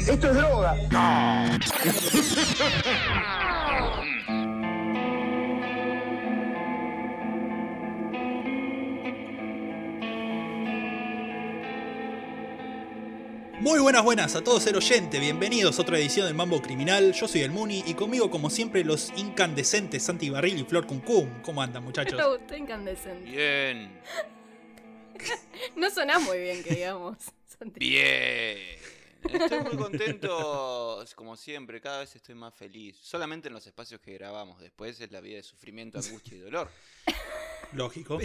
Esto es droga. Muy buenas, buenas a todos el oyente, bienvenidos a otra edición del Mambo Criminal. Yo soy el Muni y conmigo, como siempre, los incandescentes Santi Barril y Flor Cuncum. ¿Cómo andan, muchachos? Me gustó incandescente. Bien. No sonás muy bien, que digamos. Santi. Bien. Estoy muy contento, como siempre, cada vez estoy más feliz. Solamente en los espacios que grabamos, después es la vida de sufrimiento, angustia y dolor. Lógico.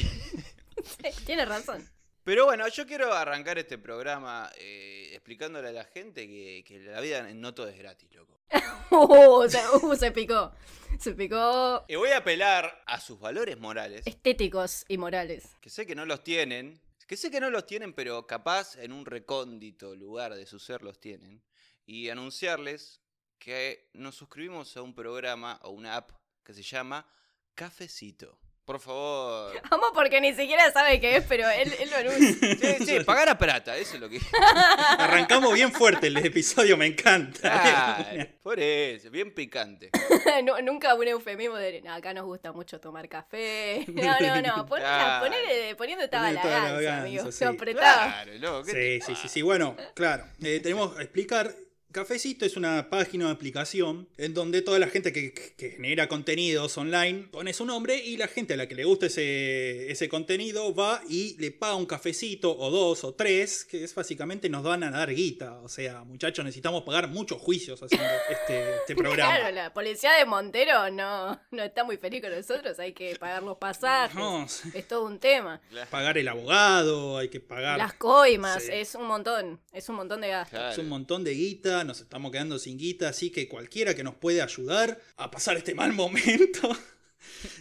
Tienes razón. Pero bueno, yo quiero arrancar este programa eh, explicándole a la gente que, que la vida no todo es gratis, loco. Uh, se, uh, se picó. Se picó. Y voy a apelar a sus valores morales, Estéticos y morales. que sé que no los tienen, que sé que no los tienen, pero capaz en un recóndito lugar de su ser los tienen, y anunciarles que nos suscribimos a un programa o una app que se llama Cafecito. Por favor. Vamos porque ni siquiera sabe qué es, pero él, él lo anuncia. Sí, sí, pagar a plata, eso es lo que. Arrancamos bien fuerte el episodio, me encanta. Por eso, bien picante. No, nunca un eufemismo de "No, acá nos gusta mucho tomar café. No, no, no. Pon, Claro. ponele- poniendo toda Ponele la ganza, amigo. sí. Lo apretaba. Claro, loco, ¿qué Sí, sí, sí, sí. Bueno, claro. eh, tenemos que explicar. Cafecito es una página o aplicación en donde toda la gente que, que genera contenidos online pone su nombre y la gente a la que le gusta ese, ese contenido va y le paga un cafecito o dos o tres, que es básicamente nos van a dar guita. O sea, muchachos, necesitamos pagar muchos juicios haciendo este, este programa. Claro, la policía de Montero no, no está muy feliz con nosotros. Hay que pagar los pasajes. No. Es todo un tema. pagar el abogado, hay que pagar. Las coimas, Sí. es un montón. Es un montón de gastos. Claro. Es un montón de guita, nos estamos quedando sin guita, así que cualquiera que nos puede ayudar a pasar este mal momento.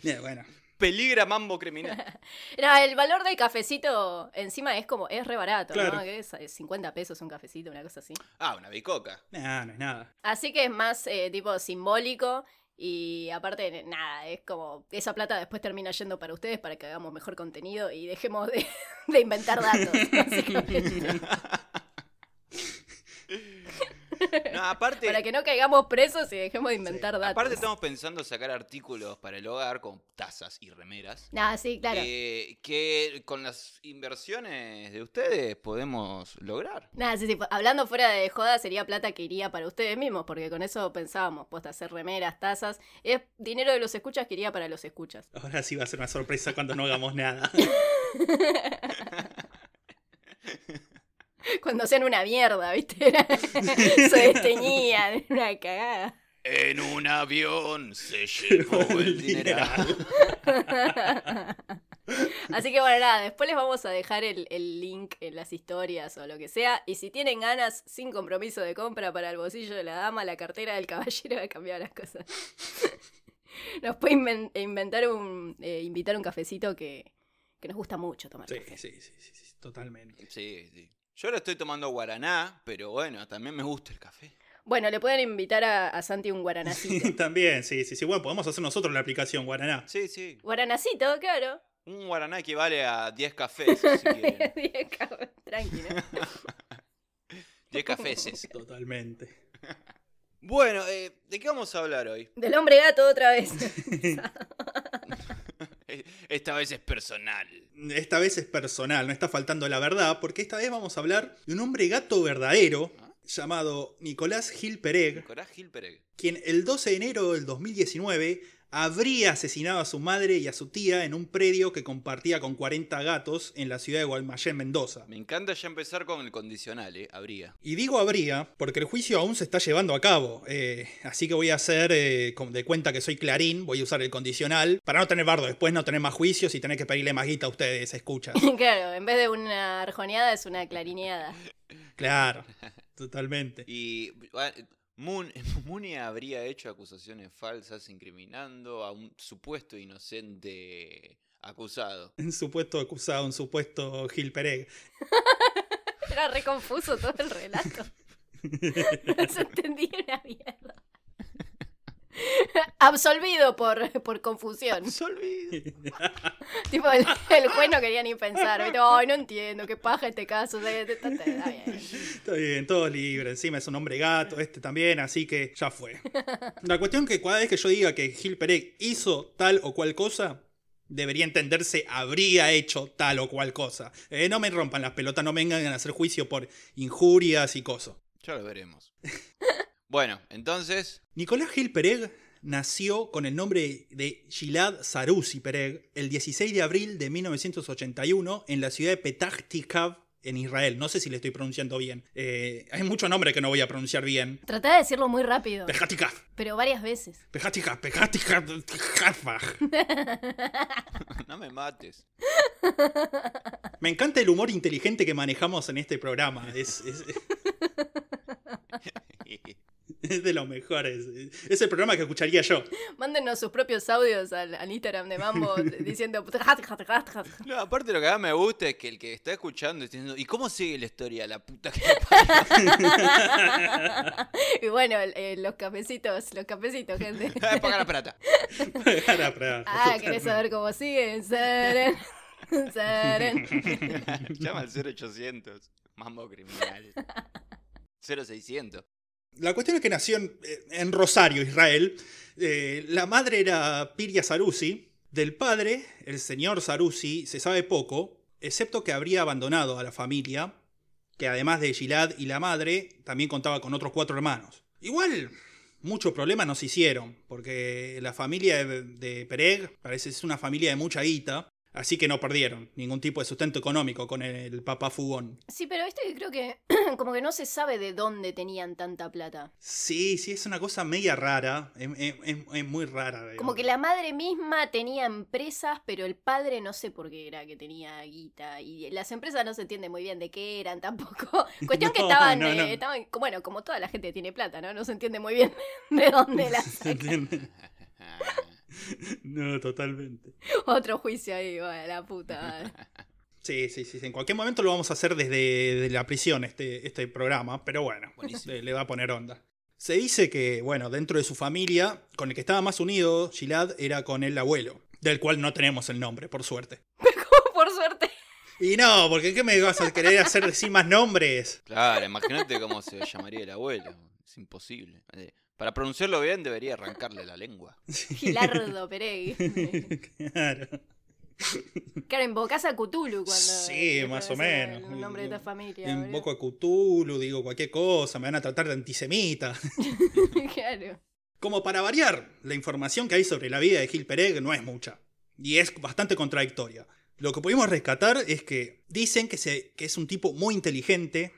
Eh, bueno, Peligra mambo criminal. No, el valor del cafecito encima es como, es re barato, Claro. ¿no? Que es eh, 50 pesos un cafecito, una cosa así. Ah, una bicoca. nada, no es nada. Así que es más eh, tipo simbólico y aparte, nada, es como, esa plata después termina yendo para ustedes para que hagamos mejor contenido y dejemos de, de inventar datos. No, aparte. Para que no caigamos presos y dejemos de inventar datos. Aparte estamos pensando sacar artículos para el hogar con tazas y remeras. Nada, sí, claro. eh, que con las inversiones de ustedes podemos lograr. Nada, sí, sí, hablando fuera de joda, sería plata que iría para ustedes mismos, porque con eso pensábamos, posta, hacer remeras, tazas. Es dinero de los escuchas que iría para los escuchas. Ahora sí va a ser una sorpresa cuando no hagamos nada. Cuando sean una mierda, ¿viste? Se desteñían, una cagada. En un avión se llevó el dinero. Así que bueno, nada, después les vamos a dejar el, el link en las historias o lo que sea. Y si tienen ganas, sin compromiso de compra para el bolsillo de la dama, la cartera del caballero, de cambiar las cosas. Nos puede inven- inventar un, eh, invitar un cafecito que, que nos gusta mucho tomar Sí, café. sí, sí, sí, sí, totalmente. Sí, sí. Yo ahora estoy tomando guaraná, pero bueno, también me gusta el café. Bueno, le pueden invitar a, a Santi un guaranacito. También, sí, sí, sí. Bueno, podemos hacer nosotros la aplicación Guaraná. Sí, sí. Guaranacito, claro. Un guaraná equivale a 10 cafés, si quieren. Bien, cabrón, Tranqui, ¿no? 10 cafeses. Totalmente. Bueno, eh, ¿de qué vamos a hablar hoy? Del hombre gato otra vez. Esta vez es personal. Esta vez es personal, no está faltando la verdad, porque esta vez vamos a hablar de un hombre gato verdadero llamado Nicolás Gil Pereg, Nicolás Gilpereg. quien el 12 de enero del 2019 habría asesinado a su madre y a su tía en un predio que compartía con 40 gatos en la ciudad de Guaymallén, Mendoza. Me encanta ya empezar con el condicional, ¿eh? Habría. Y digo habría porque el juicio aún se está llevando a cabo, eh, así que voy a hacer eh, de cuenta que soy Clarín, voy a usar el condicional para no tener bardo, después no tener más juicios y tener que pedirle más guita a ustedes, escuchas. claro, en vez de una arjoneada es una clarineada. Claro, totalmente. Y ah, Moon, Mooney habría hecho acusaciones falsas incriminando a un supuesto inocente acusado. Un supuesto acusado, un supuesto Gil Pereg. Era re confuso todo el relato. No se entendía una mierda. Absolvido por, por confusión. Se olvida. tipo, el, el juez no quería ni pensar. Ay, no entiendo, qué paja este caso. o sea, está- está- está bien. Está bien, todo libre. Encima es un hombre gato, este también, así que ya fue. La cuestión que cada vez que yo diga que Gil Pereg hizo tal o cual cosa, debería entenderse habría hecho tal o cual cosa. Eh, no me rompan las pelotas, no me vengan a hacer juicio por injurias y cosas. Ya lo veremos. Bueno, entonces. Nicolás Gil Pereg nació con el nombre de Gilad Sarusi Pereg el 16 de abril de 1981 en la ciudad de Petah Tikva, en Israel. No sé si le estoy pronunciando bien. Eh, hay muchos nombres que no voy a pronunciar bien. Tratá de decirlo muy rápido, Petah Tikva, pero varias veces. Petah Tikva, Petah Tikva, Tikva. No me mates. Me encanta el humor inteligente que manejamos en este programa. Es, es- es de los mejores. Es el programa que escucharía yo. Mándenos sus propios audios al, al Instagram de Mambo diciendo. No, aparte lo que más me gusta es que el que está escuchando está diciendo, ¿y cómo sigue la historia? La puta que me parió?" y bueno, eh, los cafecitos, los cafecitos, gente. Ah, Paga la plata. Para, para, Ah, ¿querés saber cómo sigue? Saren, saren. Llama al 0800. Mambo criminal. 0600. La cuestión es que nació en, en Rosario, Israel. Eh, la madre era Piria Sarusi. Del padre, el señor Sarusi, se sabe poco, excepto que habría abandonado a la familia, que además de Gilad y la madre, también contaba con otros cuatro hermanos. Igual, muchos problemas nos hicieron, porque la familia de, de Pereg parece es una familia de mucha guita, así que no perdieron ningún tipo de sustento económico con el papá fugón. Sí, pero viste que creo que como que no se sabe de dónde tenían tanta plata. Sí, sí, es una cosa media rara. Es, es- es- es muy rara. Como que la madre misma tenía empresas, pero el padre no sé por qué era que tenía guita. Y las empresas no se entiende muy bien de qué eran tampoco. Cuestión que estaban, no, eh, estaban, bueno, como toda la gente tiene plata, ¿no? No se entiende muy bien de dónde la ¿Se saca. entiende? No, totalmente. Otro juicio ahí, bueno, la puta. Sí, sí, sí. sí. En cualquier momento lo vamos a hacer desde de la prisión, este, este programa. Pero bueno, le, le va a poner onda. Se dice que, bueno, dentro de su familia, con el que estaba más unido, Gilad, era con el abuelo. Del cual no tenemos el nombre, por suerte. Por suerte. Y no, porque ¿qué me vas a querer hacer decir más nombres? Claro, imagínate cómo se llamaría el abuelo. Es imposible. Eh, Para pronunciarlo bien debería arrancarle la lengua. Gilardo Peregui. Claro. Claro, invocás a Cthulhu cuando. Sí, más o menos. El nombre de esta familia. Invoco a Cthulhu, digo cualquier cosa, me van a tratar de antisemita. claro. Como para variar, la información que hay sobre la vida de Gil Pereg no es mucha. Y es bastante contradictoria. Lo que pudimos rescatar es que dicen que, se, que es un tipo muy inteligente.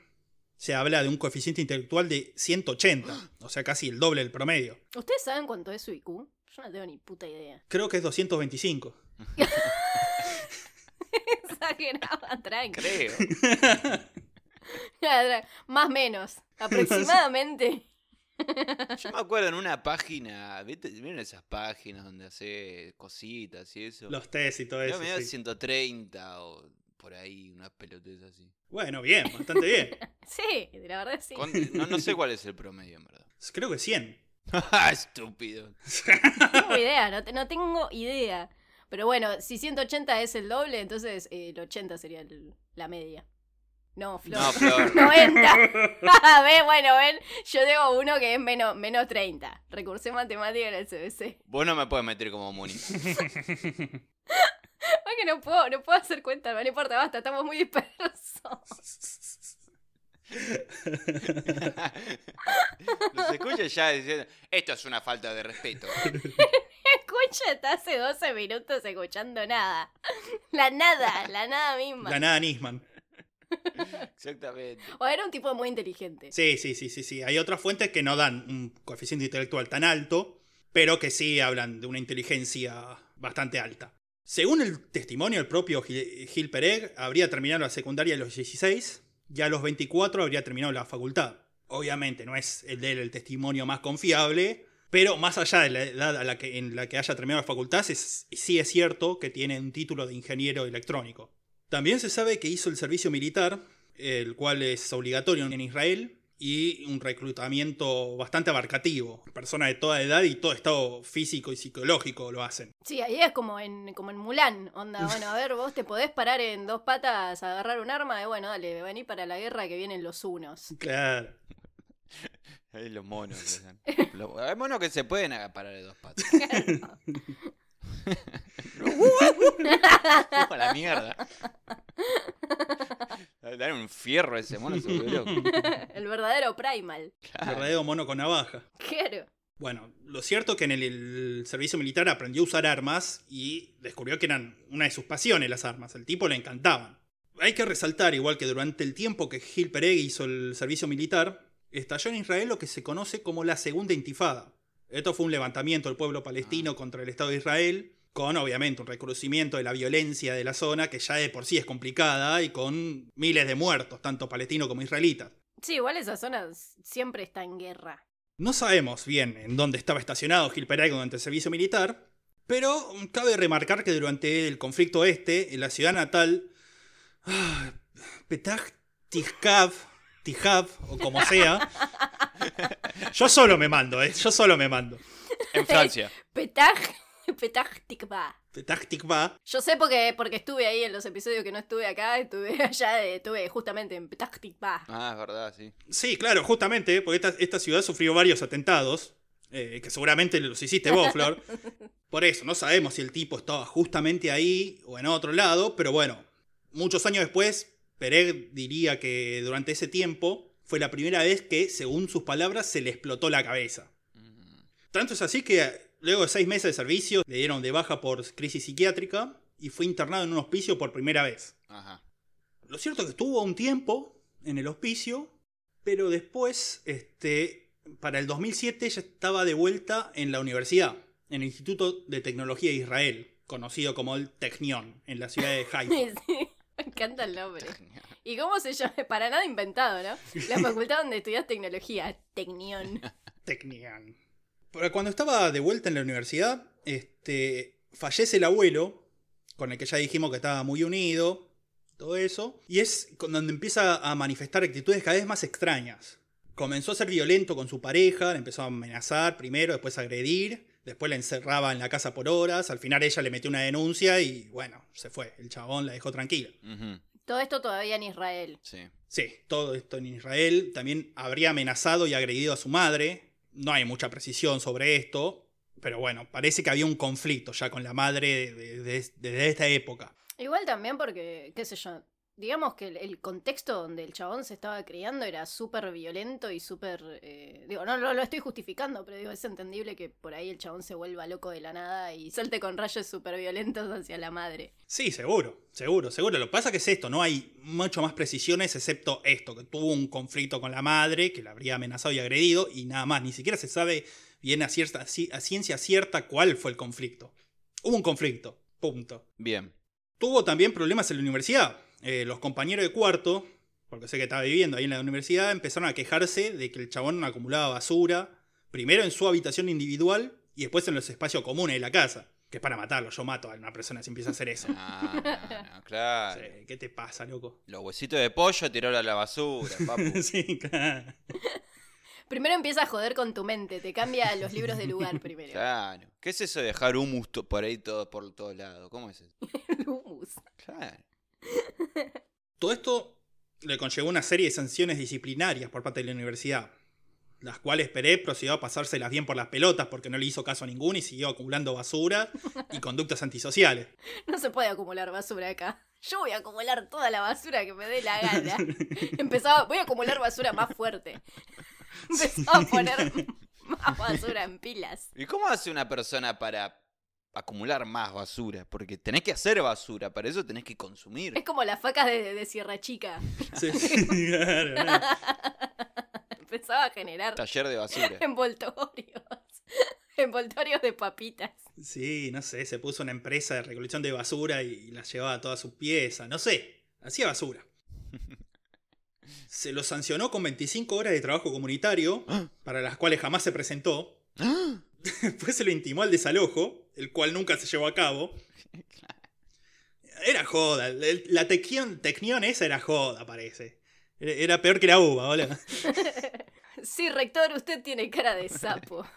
Se habla de un coeficiente intelectual de 180, o sea, casi el doble del promedio. ¿Ustedes saben cuánto es su IQ? Yo no tengo ni puta idea. Creo que es 225. Exageraba, tranqui. Creo. Más o menos. Aproximadamente. Yo me acuerdo en una página, ¿viste? ¿Vieron esas páginas donde hace cositas y eso? Los test y todo Yo eso. me dio sí. 130 o por ahí, unas pelotas así. Bueno, bien, bastante bien. Sí, la verdad sí. ¿Cuánto- No, no sé cuál es el promedio, en verdad. Creo que 100. Estúpido. No tengo idea, no, te- no tengo idea. Pero bueno, si 180 es el doble, entonces eh, el 80 sería el- la media. No, Flor. No, Flor. 90. ¿Ves? Bueno, ven, yo tengo uno que es menos, menos 30. Recursé matemática en el CBC. Vos no me puedes meter como Muni. Que no puedo, no puedo hacer cuenta, no importa, basta, estamos muy dispersos. Nos escucha ya diciendo, esto es una falta de respeto. Escucha, está hace 12 minutos escuchando nada. La nada, la nada misma. La nada Nisman. Exactamente. O era un tipo muy inteligente. Sí, sí, sí, sí, sí. Hay otras fuentes que no dan un coeficiente intelectual tan alto, pero que sí hablan de una inteligencia bastante alta. Según el testimonio del propio Gil, Pereg, habría terminado la secundaria a los 16 y a los 24 habría terminado la facultad. Obviamente no es el testimonio más confiable, pero más allá de la edad en la que haya terminado la facultad, sí es cierto que tiene un título de ingeniero electrónico. También se sabe que hizo el servicio militar, el cual es obligatorio en Israel, y un reclutamiento bastante abarcativo. Personas de toda edad y todo estado físico y psicológico lo hacen. Sí, ahí es como en, como en Mulan, onda, bueno, a ver, vos te podés parar en dos patas a agarrar un arma, y bueno, dale, vení para la guerra que vienen los unos. Claro. Ahí los monos. Los- hay monos que se pueden parar de dos patas. ¡Uh, la mierda! Dale un fierro a ese mono, se volvió loco. El verdadero primal. Claro. Verdadero mono con navaja. Claro. Bueno, lo cierto es que en el, el servicio militar aprendió a usar armas y descubrió que eran una de sus pasiones las armas. El tipo le encantaban. Hay que resaltar, igual que durante el tiempo que Gil Pereg hizo el servicio militar, estalló en Israel lo que se conoce como la Segunda Intifada. Esto fue un levantamiento del pueblo palestino contra el Estado de Israel, con obviamente un reconocimiento de la violencia de la zona, que ya de por sí es complicada, y con miles de muertos, tanto palestinos como israelitas. Sí, igual esa zona siempre está en guerra. No sabemos bien en dónde estaba estacionado Gil Peray durante el servicio militar, pero cabe remarcar que durante el conflicto este, en la ciudad natal, ah, Petah Tikhav, Tijav, o como sea, yo solo me mando, ¿eh? yo solo me mando. En Francia. Petah, Petah Tikva. Tikva, Yo sé porque, porque estuve ahí en los episodios que no estuve acá, estuve allá, eh, estuve justamente en Petah Tikva. Ah, es verdad, sí. sí, claro, justamente, porque esta, esta ciudad sufrió varios atentados, eh, que seguramente los hiciste vos, Flor. Por eso, no sabemos si el tipo estaba justamente ahí o en otro lado, pero bueno, muchos años después, Pereg diría que durante ese tiempo fue la primera vez que, según sus palabras, se le explotó la cabeza. Mm, Tanto es así que luego de seis meses de servicio le dieron de baja por crisis psiquiátrica y fue internado en un hospicio por primera vez. Ajá. Lo cierto es que estuvo un tiempo en el hospicio, pero después, este, para el 2007 ya estaba de vuelta en la universidad, en el Instituto de Tecnología de Israel, conocido como el Technion, en la ciudad de Haifa. Sí, me encanta el nombre. ¿Y cómo se llama? Para nada inventado, ¿no? La facultad donde estudias tecnología, Tecnión. Technion. Pero cuando estaba de vuelta en la universidad, este, fallece el abuelo, con el que ya dijimos que estaba muy unido, todo eso, y es con donde empieza a manifestar actitudes cada vez más extrañas. Comenzó a ser violento con su pareja, le empezó a amenazar primero, después a agredir, después la encerraba en la casa por horas, al final ella le metió una denuncia y bueno, se fue, el chabón la dejó tranquila. Todo esto todavía en Israel. Sí. Sí, todo esto en Israel. También habría amenazado y agredido a su madre. No hay mucha precisión sobre esto, pero bueno, parece que había un conflicto ya con la madre de- de- desde esta época. Igual también porque, qué sé yo, digamos que el, el contexto donde el chabón se estaba criando era súper violento y súper... eh, digo, no, no lo estoy justificando, pero digo, es entendible que por ahí el chabón se vuelva loco de la nada y salte con rayos súper violentos hacia la madre. Sí, seguro, seguro, seguro. Lo que pasa que es esto, no hay mucho más precisiones excepto esto, que tuvo un conflicto con la madre, que la habría amenazado y agredido, y nada más. Ni siquiera se sabe bien a, cierta, a ciencia cierta cuál fue el conflicto. Hubo un conflicto, punto. Bien. Tuvo también problemas en la universidad. Eh, los compañeros de cuarto, porque sé que estaba viviendo ahí en la universidad, empezaron a quejarse de que el chabón acumulaba basura, primero en su habitación individual y después en los espacios comunes de la casa. Que es para matarlo, yo mato a una persona si empieza a hacer eso. Ah, no, no, claro. Sí, ¿Qué te pasa, loco? Los huesitos de pollo tiraron a la basura, papu. sí, claro. Primero empieza a joder con tu mente, te cambia los libros de lugar primero. Claro. ¿Qué es eso de dejar humus por ahí todo, por todos lados? ¿Cómo es eso? El humus. Claro. Todo esto le conllevó una serie de sanciones disciplinarias por parte de la universidad, las cuales Peré procedió a pasárselas bien por las pelotas porque no le hizo caso a ninguno y siguió acumulando basura y conductas antisociales. No se puede acumular basura acá. Yo voy a acumular toda la basura que me dé la gana. Empezaba, voy a acumular basura más fuerte. Empezaba a poner más basura en pilas. ¿Y cómo hace una persona para acumular más basura? Porque tenés que hacer basura, para eso tenés que consumir. Es como las facas de, de Sierra Chica. Sí, sí, claro, claro. Empezaba a generar Taller de basura. envoltorios. Envoltorios de papitas. Sí, no sé, se puso una empresa de recolección de basura y las llevaba a todas sus piezas, no sé, hacía basura. Se lo sancionó con 25 horas de trabajo comunitario, para las cuales jamás se presentó. Después se lo intimó al desalojo, el cual nunca se llevó a cabo. Era joda, la tecnión, tecnión esa era joda, parece. Era, era peor que la uva, hola. Sí, rector, usted tiene cara de sapo.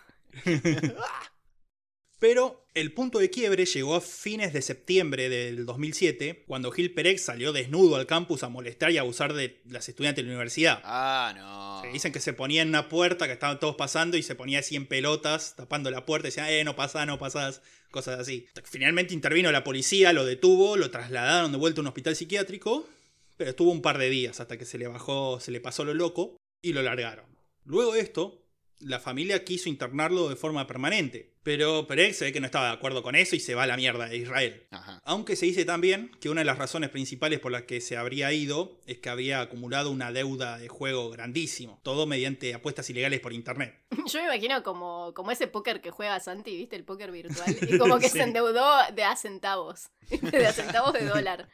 Pero el punto de quiebre llegó a fines de septiembre del 2007, cuando Gil Perex salió desnudo al campus a molestar y abusar de las estudiantes de la universidad. Ah, no. Se dicen que se ponía en una puerta, que estaban todos pasando y se ponía así en pelotas, tapando la puerta y decía, eh, no pasás, no pasás, cosas así. Finalmente intervino la policía, lo detuvo, lo trasladaron de vuelta a un hospital psiquiátrico, pero estuvo un par de días hasta que se le bajó, se le pasó lo loco y lo largaron. Luego de esto, la familia quiso internarlo de forma permanente, pero Perex se ve que no estaba de acuerdo con eso y se va a la mierda de Israel. Ajá. Aunque se dice también que una de las razones principales por las que se habría ido es que había acumulado una deuda de juego grandísimo, todo mediante apuestas ilegales por internet. Yo me imagino como, como ese póker que juega Santi, ¿viste? El póker virtual. Y como que Sí. se endeudó de a centavos. De a centavos de dólar.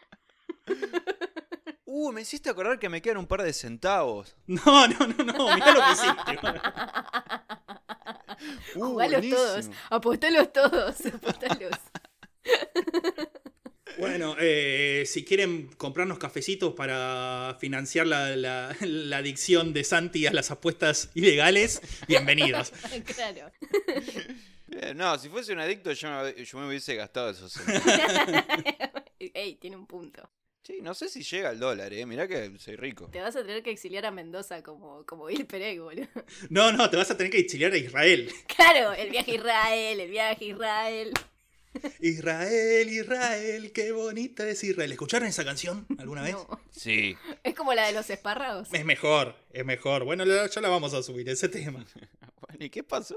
Uh, me hiciste acordar que me quedan un par de centavos. No, no, no, no, mirá lo que hiciste. Uh, Jugalos buenísimo. todos. Apostalos todos. Apostalos. Bueno, eh, si quieren comprarnos cafecitos para financiar la, la- la adicción de Santi a las apuestas ilegales, bienvenidos. claro. Eh, no, si fuese un adicto yo me, yo me hubiese gastado esos. Ey, tiene un punto. Sí, no sé si llega al dólar, eh. Mirá que soy rico. Te vas a tener que exiliar a Mendoza como, como Bill Pereg, boludo. No, no, te vas a tener que exiliar a Israel. Claro, el viaje a Israel, el viaje a Israel. Israel, Israel, qué bonita es Israel. ¿Escucharon esa canción alguna vez? No. Sí. Es como la de los espárragos. Es mejor, es mejor. Bueno, ya la vamos a subir, ese tema. Bueno, ¿y qué pasó?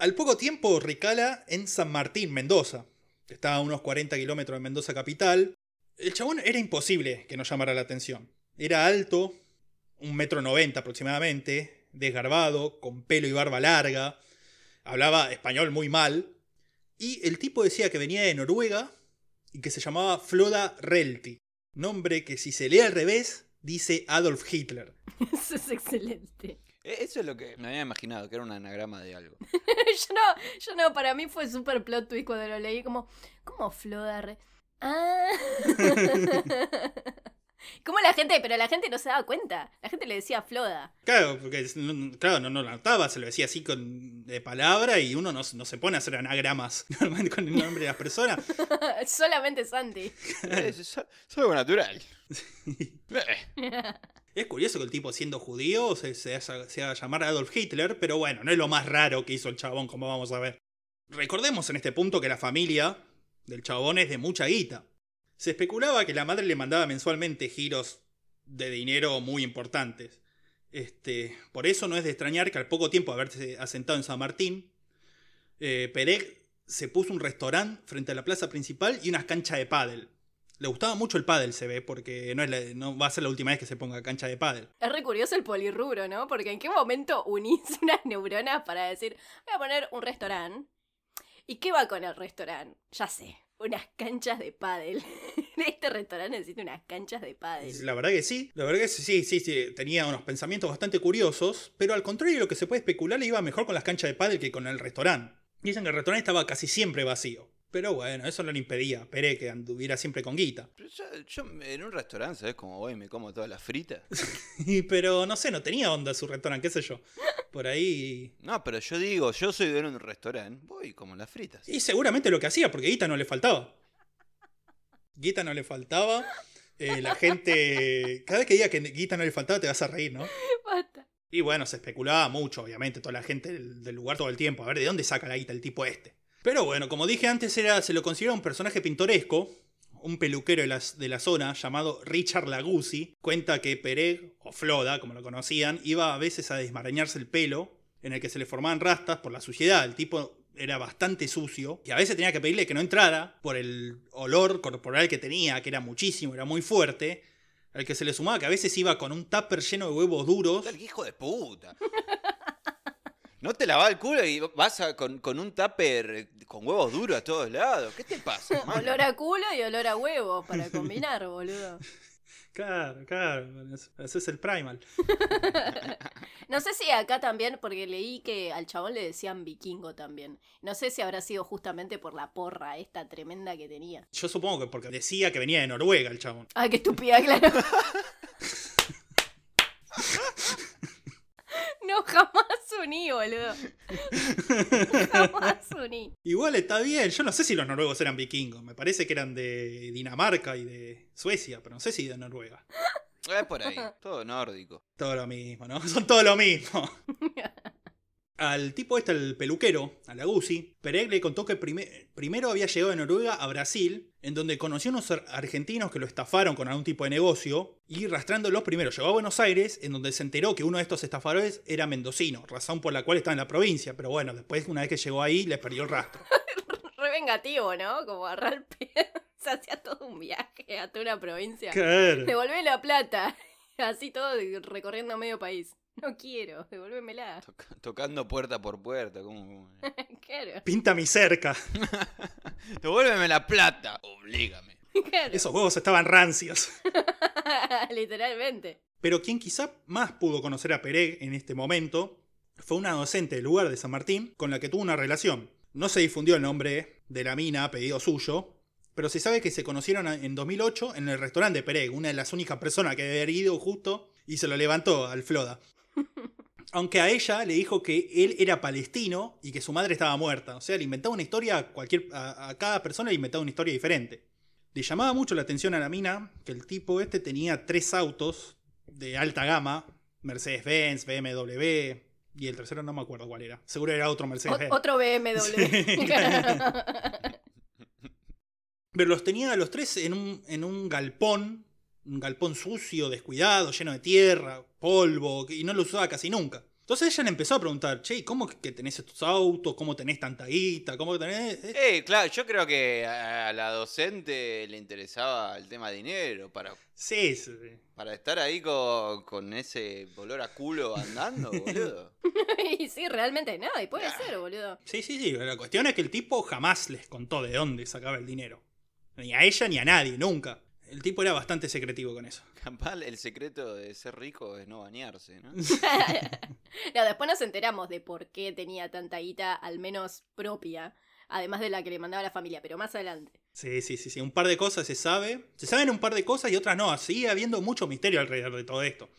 Al poco tiempo recala en San Martín, Mendoza. Está a unos 40 kilómetros de Mendoza capital. El chabón era imposible que nos llamara la atención. Era alto, un metro noventa aproximadamente, desgarbado, con pelo y barba larga. Hablaba español muy mal. Y el tipo decía que venía de Noruega y que se llamaba Floda Relti. Nombre que si se lee al revés dice Adolf Hitler. Eso es excelente. Eh, Eso es lo que me había imaginado, que era un anagrama de algo. yo no, yo no, para mí fue súper plot twist cuando lo leí, como, ¿cómo Flodar? Ah. ¿Cómo la gente? Pero la gente no se daba cuenta. La gente le decía Floda. Claro, porque claro, no, no lo notaba, se lo decía así con de palabra y uno no, no se pone a hacer anagramas normalmente con el nombre de las personas. Solamente Santi. Es, es- algo natural. Eh, Es curioso que el tipo siendo judío se, se, se haga llamar Adolf Hitler, pero bueno, no es lo más raro que hizo el chabón, como vamos a ver. Recordemos en este punto que la familia del chabón es de mucha guita. Se especulaba que la madre le mandaba mensualmente giros de dinero muy importantes. Este, por eso no es de extrañar que al poco tiempo de haberse asentado en San Martín, eh, se puso un restaurante frente a la plaza principal y unas canchas de pádel. Le gustaba mucho el pádel, se ve, porque no, es no va a ser la última vez que se ponga cancha de pádel. Es re curioso el polirrubro, ¿no? Porque en qué momento unís unas neuronas para decir, voy a poner un restaurante. ¿Y qué va con el restaurante? Ya sé, unas canchas de pádel. Este restaurante necesita unas canchas de pádel. La verdad que sí, la verdad que sí, sí, sí, tenía unos pensamientos bastante curiosos, pero al contrario de lo que se puede especular, le iba mejor con las canchas de pádel que con el restaurante. Dicen que el restaurante estaba casi siempre vacío. Pero bueno, eso no le impedía, Pere que anduviera siempre con guita. pero yo, yo en un restaurante, ¿sabes cómo voy? y Me como todas las fritas. pero no sé, no tenía onda su restaurante, qué sé yo. Por ahí... No, pero yo digo, yo soy de un restaurante, voy como las fritas. Y seguramente lo que hacía, porque guita no le faltaba. Guita no le faltaba. eh, la gente... Cada vez que diga que guita no le faltaba te vas a reír, ¿no? Basta. Y bueno, se especulaba mucho, obviamente, toda la gente del, del lugar todo el tiempo. A ver, ¿de dónde saca la guita el tipo este? Pero bueno, como dije antes, era, se lo considera un personaje pintoresco. Un peluquero de, la zona llamado Richard Laguzzi cuenta que Pereg, o Floda, como lo conocían, iba a veces a desmarañarse el pelo, en el que se le formaban rastas por la suciedad. El tipo era bastante sucio y a veces tenía que pedirle que no entrara por el olor corporal que tenía, que era muchísimo, era muy fuerte. Al que se le sumaba que a veces iba con un tupper lleno de huevos duros. Qué hijo de puta. No te lavas el culo y vas a- con, con un tupper con huevos duros a todos lados. ¿Qué te pasa? Olor a culo y olor a huevo para combinar, boludo. Claro, claro. Ese es el primal. No sé si acá también, porque leí que al chabón le decían vikingo también. No sé si habrá sido justamente por la porra esta tremenda que tenía. Yo supongo que porque decía que venía de Noruega el chabón. Ah, qué estúpida, claro. No, jamás uní, boludo. Jamás uní. Igual está bien, yo no sé si los noruegos eran vikingos, me parece que eran de Dinamarca y de Suecia, pero no sé si de Noruega. Es por ahí, todo nórdico. Todo lo mismo, ¿no? Son todo lo mismo. Al tipo este, el peluquero, a la Guzzi, Pereg le contó que prime- primero había llegado de Noruega a Brasil, en donde conoció unos ar- argentinos que lo estafaron con algún tipo de negocio, y rastrándolos primero llegó a Buenos Aires, en donde se enteró que uno de estos estafadores era mendocino, razón por la cual estaba en la provincia, pero bueno, después una vez que llegó ahí, le perdió el rastro. Re vengativo, ¿no? Como agarrar. Se hacía todo un viaje a toda una provincia. Devolvé la plata. Así todo recorriendo medio país. No quiero, devolvémela. Toca- tocando puerta por puerta. como- Claro, Pinta mi cerca. Devuélveme la plata. Oblígame. claro. Esos huevos estaban rancios. Literalmente. Pero quien quizá más pudo conocer a Pereg en este momento fue una docente del lugar de San Martín con la que tuvo una relación. No se difundió el nombre de la mina a pedido suyo, pero se sabe que se conocieron en 2008 en el restaurante de Pereg, una de las únicas personas que había ido justo y se lo levantó al Floda. Aunque a ella le dijo que él era palestino y que su madre estaba muerta. O sea, le inventaba una historia, a, cualquier, a, a cada persona le inventaba una historia diferente. Le llamaba mucho la atención a la mina que el tipo este tenía tres autos de alta gama, Mercedes-Benz, BMW, y el tercero no me acuerdo cuál era. Seguro era otro Mercedes-Benz. otro BMW. Sí. Pero los tenía a los tres en un, en un galpón, un galpón sucio, descuidado, lleno de tierra, polvo, y no lo usaba casi nunca. Entonces ella le empezó a preguntar, che, ¿cómo que tenés estos autos? ¿Cómo tenés tanta guita? ¿Cómo tenés...? Eh, claro, yo creo que a la docente le interesaba el tema dinero para, Sí, sí. para estar ahí con, con ese olor a culo andando, boludo. y sí, realmente no, y puede ser, boludo. Sí, sí, sí. La cuestión es que el tipo jamás les contó de dónde sacaba el dinero. Ni a ella ni a nadie, nunca. El tipo era bastante secretivo con eso. Capaz el secreto de ser rico es no bañarse, ¿no? No, después nos enteramos de por qué tenía tanta guita, al menos propia, además de la que le mandaba la familia, pero más adelante. Sí, sí, sí, sí. Un par de cosas se sabe. Se saben un par de cosas y otras no. Sigue habiendo mucho misterio alrededor de todo esto.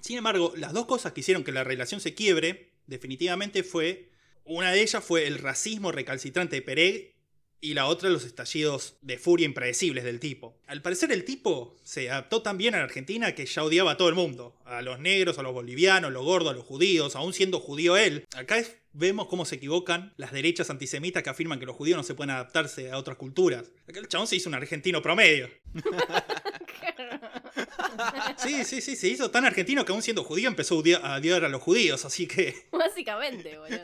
Sin embargo, las dos cosas que hicieron que la relación se quiebre, definitivamente fue. Una de ellas fue el racismo recalcitrante de Pereg y la otra los estallidos de furia impredecibles del tipo. Al parecer el tipo se adaptó tan bien a la Argentina que ya odiaba a todo el mundo. A los negros, a los bolivianos, a los gordos, a los judíos, aún siendo judío él. Acá es- vemos cómo se equivocan las derechas antisemitas que afirman que los judíos no se pueden adaptarse a otras culturas. Acá el chabón se hizo un argentino promedio. Sí, sí, sí, se hizo tan argentino que aún siendo judío empezó a odiar, a los judíos, así que... Básicamente, boludo.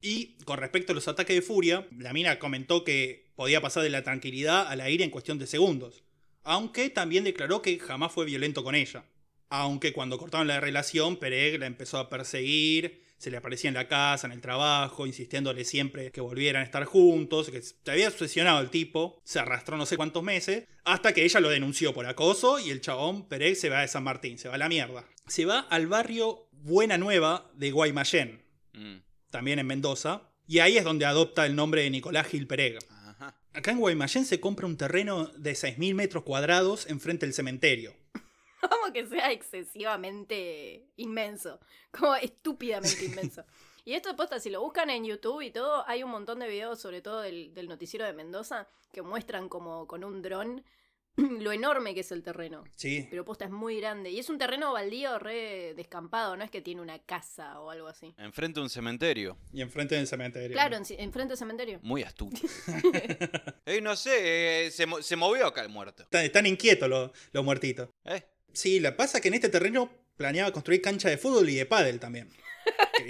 Y con respecto a los ataques de furia, la mina comentó que podía pasar de la tranquilidad a la ira en cuestión de segundos. Aunque también declaró que jamás fue violento con ella. Aunque cuando cortaron la relación, Pereg la empezó a perseguir, se le aparecía en la casa, en el trabajo, insistiéndole siempre que volvieran a estar juntos, que se había obsesionado el tipo, se arrastró no sé cuántos meses, hasta que ella lo denunció por acoso y el chabón Pereg se va de San Martín, se va a la mierda. Se va al barrio Buena Nueva de Guaymallén, Mm. También en Mendoza, y ahí es donde adopta el nombre de Nicolás Gil Pereg. Ajá. Acá en Guaymallén se compra un terreno de 6.000 metros cuadrados enfrente del cementerio. Como que sea excesivamente inmenso. Como estúpidamente inmenso. Y esto posta, si lo buscan en YouTube y todo, hay un montón de videos, sobre todo del, del noticiero de Mendoza, que muestran como con un dron lo enorme que es el terreno. Sí. Pero posta es muy grande. Y es un terreno baldío re descampado, no es que tiene una casa o algo así. Enfrente de un cementerio. Y enfrente del cementerio. Claro, en, enfrente del cementerio. Muy astuto. Eh, no sé, eh, se, mo- se movió acá el muerto. Están, están inquietos los, los muertitos. ¿Eh? Sí, la pasa que en este terreno planeaba construir cancha de fútbol y de pádel también.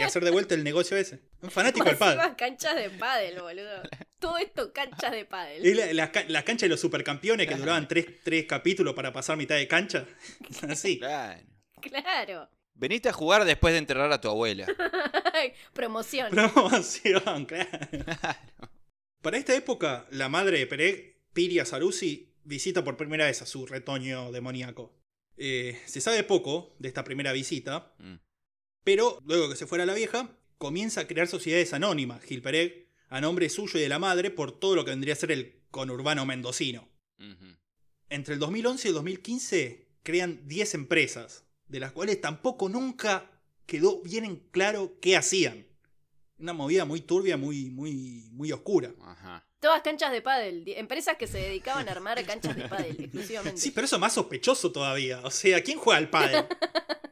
Quería hacer de vuelta el negocio ese. Un fanático del pádel. Canchas de pádel, boludo. Todo esto canchas de Y pádel. la- las ca- las canchas de los supercampeones que duraban tres, tres capítulos para pasar mitad de cancha. Así. Claro. Claro. Veniste a jugar después de enterrar a tu abuela. Promoción. Promoción, claro. Para esta época, la madre de Pereg, Piria Sarusi, visita por primera vez a su retoño demoníaco. Eh, se sabe poco de esta primera visita, Mm. Pero luego que se fuera la vieja, comienza a crear sociedades anónimas, Gilpereg, a nombre suyo y de la madre, por todo lo que vendría a ser el conurbano mendocino. Entre el 2011 y el 2015 crean 10 empresas, de las cuales tampoco nunca quedó bien en claro qué hacían. Una movida muy turbia, muy, muy, muy oscura. Ajá. Todas canchas de pádel. Empresas que se dedicaban a armar canchas de pádel exclusivamente. Sí, pero eso es más sospechoso todavía. O sea, ¿quién juega al pádel?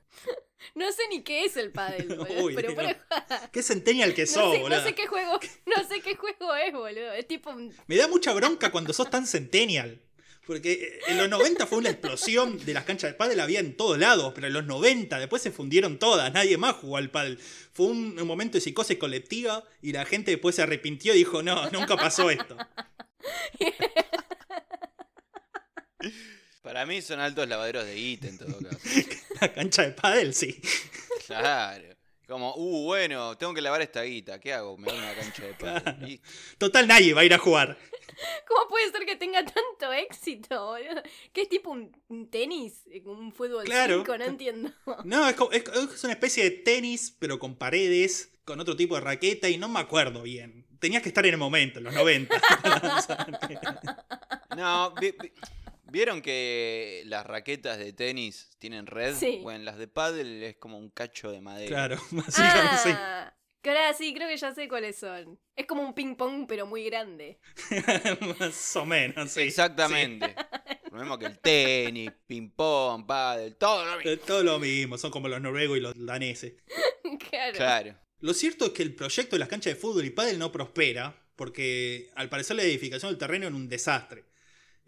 No sé ni qué es el pádel, boludo. Uy, pero no. ¿Qué centennial que no, sos, no boludo? sé qué juego, no sé qué juego es, boludo. Es tipo un- Me da mucha bronca cuando sos tan centennial. Porque en los 90 fue una explosión de las canchas de pádel, había en todos lados, pero en los 90 después se fundieron todas, nadie más jugó al pádel. Fue un, un momento de psicosis colectiva y la gente después se arrepintió y dijo, no, nunca pasó esto. Para mí son altos lavaderos de guita en todo caso. La cancha de pádel, sí. Claro. Como, uh, bueno, tengo que lavar esta guita. ¿Qué hago? Me voy a una cancha de pádel. Total, nadie va a ir a jugar. ¿Cómo puede ser que tenga tanto éxito, boludo? Que es tipo un, tenis, un fútbol Claro. 5, no entiendo. No, es, es- es una especie de tenis, pero con paredes, con otro tipo de raqueta, y no me acuerdo bien. Tenías que estar en el momento, en los 90. No, vi- vi- ¿vieron que las raquetas de tenis tienen red? Sí. Bueno, las de pádel es como un cacho de madera. claro, sí. Ah, que ahora sí, creo que ya sé cuáles son. Es como un ping pong, pero muy grande. Más o menos, sí. Exactamente. Lo mismo que el tenis, ping pong, pádel, todo lo Sí. mismo. Eh, Todo lo mismo, son como los noruegos y los daneses. claro. Claro. Lo cierto es que el proyecto de las canchas de fútbol y pádel no prospera, porque al parecer la edificación del terreno era un desastre.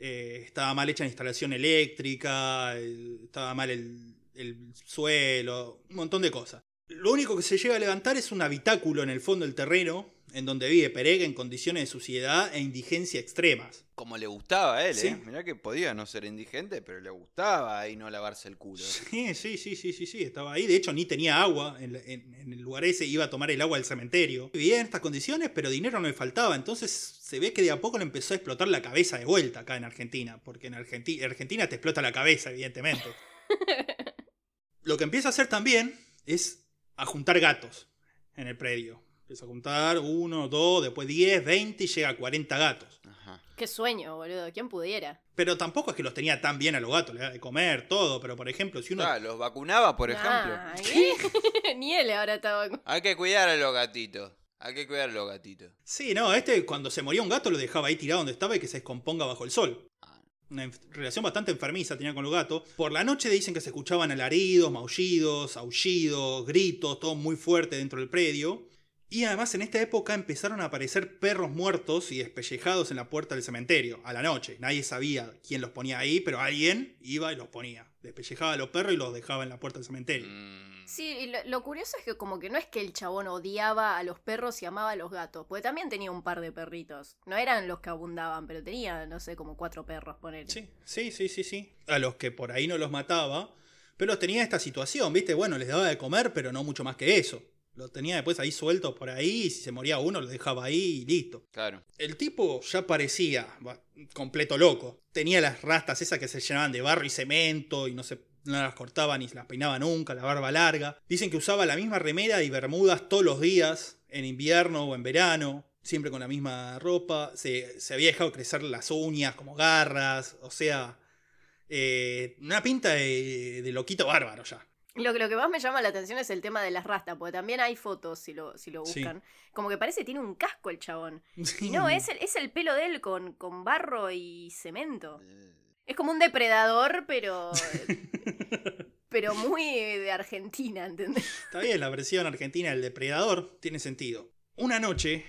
Eh, estaba mal hecha la instalación eléctrica, el- estaba mal el, el suelo, un montón de cosas. Lo único que se llega a levantar es un habitáculo en el fondo del terreno, en donde vive Perega en condiciones de suciedad e indigencia extremas. Como le gustaba a él, Sí. ¿eh? Mirá que podía no ser indigente, pero le gustaba ahí no lavarse el culo. Sí, sí, sí, sí, sí, sí, estaba ahí. De hecho, ni tenía agua en, la- en- en el lugar ese, iba a tomar el agua del cementerio. Vivía en estas condiciones, pero dinero no le faltaba. Entonces se ve que de a poco le empezó a explotar la cabeza de vuelta acá en Argentina. Porque en Argenti- Argentina te explota la cabeza, evidentemente. Lo que empieza a hacer también es a juntar gatos en el predio. Empieza a juntar uno, dos, después 10, 20 y llega a 40 gatos. Ajá. Qué sueño, boludo. ¿Quién pudiera? Pero tampoco es que los tenía tan bien a los gatos, le da de comer, todo. Pero por ejemplo, si uno Ah, los vacunaba, por ejemplo. Ah, ¿eh? Ni él ahora estaba. Hay que cuidar a los gatitos. Hay que cuidar a los gatitos. Sí, no, este cuando se moría un gato lo dejaba ahí tirado donde estaba y que se descomponga bajo el sol. Ah. Una relación bastante enfermiza tenía con los gatos. Por la noche dicen que se escuchaban alaridos, maullidos, aullidos, gritos, todo muy fuerte dentro del predio. Y además en esta época empezaron a aparecer perros muertos y despellejados en la puerta del cementerio, a la noche. Nadie sabía quién los ponía ahí, pero alguien iba y los ponía. Despellejaba a los perros y los dejaba en la puerta del cementerio. Mm. Sí, y lo, lo curioso es que como que no es que el chabón odiaba a los perros y amaba a los gatos, porque también tenía un par de perritos. No eran los que abundaban, pero tenía, no sé, como cuatro perros, poner. Sí, sí, sí, sí, sí. A los que por ahí no los mataba, pero tenía esta situación, ¿viste? Bueno, les daba de comer, pero no mucho más que eso. Los tenía después ahí sueltos por ahí, y si se moría uno, lo dejaba ahí y listo. Claro. El tipo ya parecía completo loco. Tenía las rastas esas que se llenaban de barro y cemento y no se no las cortaba ni se las peinaba nunca, la barba larga. Dicen que usaba la misma remera y bermudas todos los días, en invierno o en verano, siempre con la misma ropa. Se, se había dejado crecer las uñas como garras, o sea, eh, una pinta de, de loquito bárbaro ya. Lo, que- lo que más me llama la atención es el tema de las rastas, porque también hay fotos, si lo, si lo Sí. buscan. Como que parece que tiene un casco el chabón. Sí. Y no, es el, es el pelo de él con, con barro y cemento. Eh, Es como un depredador, pero. pero muy de Argentina, ¿entendés? Está bien, la versión argentina del depredador tiene sentido. Una noche,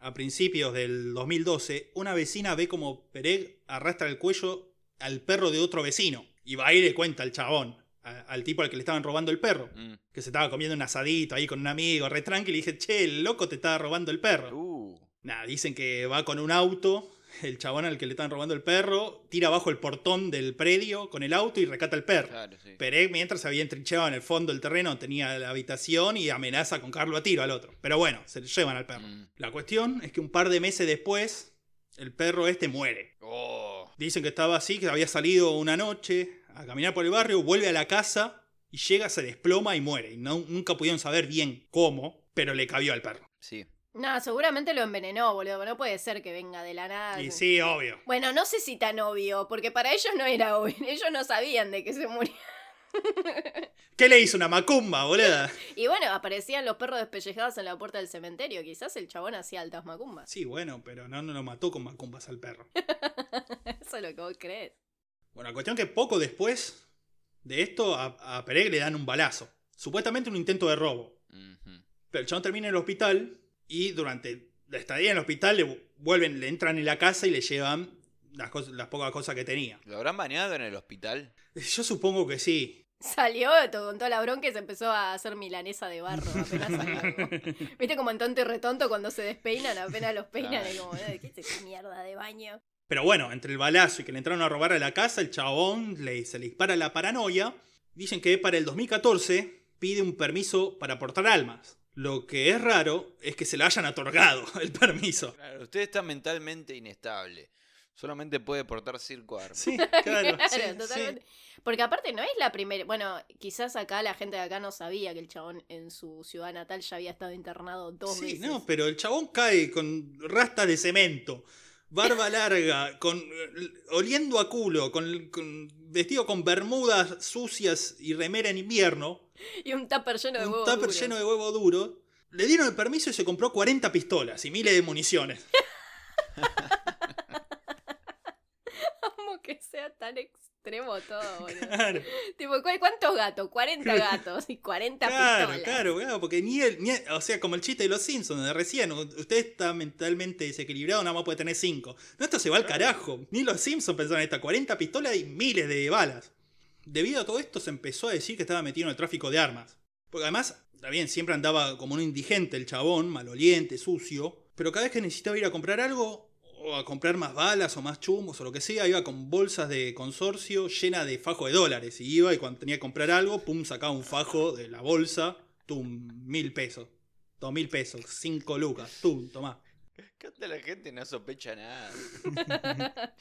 a principios del 2012, una vecina ve como Pereg arrastra el cuello al perro de otro vecino. Y va y le cuenta al chabón, a- al tipo al que le estaban robando el perro. mm. Que se estaba comiendo un asadito ahí con un amigo, re tranquilo. Y dije, che, el loco te estaba robando el perro. Uh, Nada, dicen que va con un auto, el chabón al que le están robando el perro, tira abajo el portón del predio con el auto y rescata el perro. claro, sí. Perec, mientras se había entrinchado en el fondo del terreno, tenía la habitación y amenaza con Carlo a tiro al otro. Pero bueno, se le llevan al perro. Mm. La cuestión es que un par de meses después, el perro este muere. Oh, Dicen que estaba así, que había salido una noche a caminar por el barrio, vuelve a la casa y llega, se desploma y muere. Y no, nunca pudieron saber bien cómo, pero le cabió al perro. Sí. No, seguramente lo envenenó, boludo. No puede ser que venga de la nada. Y sí, obvio. Bueno, no sé si tan obvio, porque para ellos no era obvio. Ellos no sabían de que se moría. ¿Qué le hizo una macumba, boluda? Y bueno, aparecían los perros despellejados en la puerta del cementerio. Quizás el chabón hacía altas macumbas. Sí, bueno, pero no, no lo mató con macumbas al perro. Eso es lo que vos crees. Bueno, la cuestión que poco después de esto a, a Pereg le dan un balazo. Supuestamente un intento de robo. Pero el chabón termina en el hospital y durante la estadía en el hospital le vuelven, le entran en la casa y le llevan las, cosas- las pocas cosas que tenía. ¿Lo habrán bañado en el hospital? Yo supongo que sí. Salió con toda la bronca y se empezó a hacer milanesa de barro apenas salió. ¿Viste como en tonto y retonto cuando se despeinan? Apenas los peinan y como, "Eh, ¿qué es mierda de baño? Pero bueno, entre el balazo y que le entraron a robar a la casa, el chabón le, se le dispara la paranoia. Dicen que para el 2014 pide un permiso para portar almas. Lo que es raro es que se le hayan otorgado el permiso. Claro, usted está mentalmente inestable. Solamente puede portar circo armas. Sí, claro. Claro, sí, sí. totalmente. Porque aparte no es la primera. Bueno, quizás acá la gente de acá no sabía que el chabón en su ciudad natal ya había estado internado dos Sí, veces. no, pero el chabón cae con rastas de cemento, barba larga, con oliendo a culo, con, con- vestido con bermudas sucias y remera en invierno, Y un tupper lleno de un huevos. tupper duros. lleno de huevo duro. Le dieron el permiso y se compró 40 pistolas y miles de municiones. Como que sea tan extremo todo, boludo. Claro, tipo, ¿cu- ¿cuántos gatos? 40 gatos y 40 claro, pistolas. claro, claro, porque ni él- o sea, como el chiste de los Simpsons de recién, usted está mentalmente desequilibrado, nada más puede tener 5. No, esto se va al carajo. Ni los Simpsons pensaron en esta 40 pistolas y miles de balas. Debido a todo esto se empezó a decir que estaba metido en el tráfico de armas. Porque además, también siempre andaba como un indigente el chabón, maloliente, sucio. Pero cada vez que necesitaba ir a comprar algo, o a comprar más balas o más chumos o lo que sea, iba con bolsas de consorcio llena de fajo de dólares. Y iba y cuando tenía que comprar algo, pum, sacaba un fajo de la bolsa, tum, mil pesos. Dos mil pesos, cinco lucas, tum, tomá. Acá la gente no sospecha nada.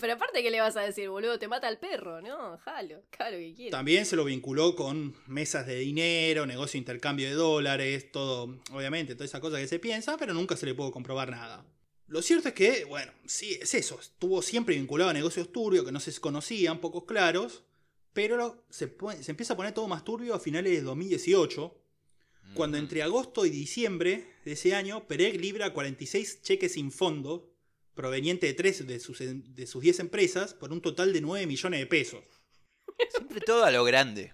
Pero aparte, ¿qué le vas a decir, boludo? Te mata el perro, ¿no? Jalo, claro que quiere. También se lo vinculó con mesas de dinero, negocio de intercambio de dólares, todo, obviamente, toda esa cosa que se piensa, pero nunca se le pudo comprobar nada. Lo cierto es que, bueno, sí, es eso, estuvo siempre vinculado a negocios turbios que no se conocían, pocos claros, pero se, se empieza a poner todo más turbio a finales de 2018, cuando entre agosto y diciembre de ese año, Pereg libra 46 cheques sin fondo, provenientes de tres de sus, de sus 10 empresas, por un total de 9 millones de pesos. Siempre todo a lo grande.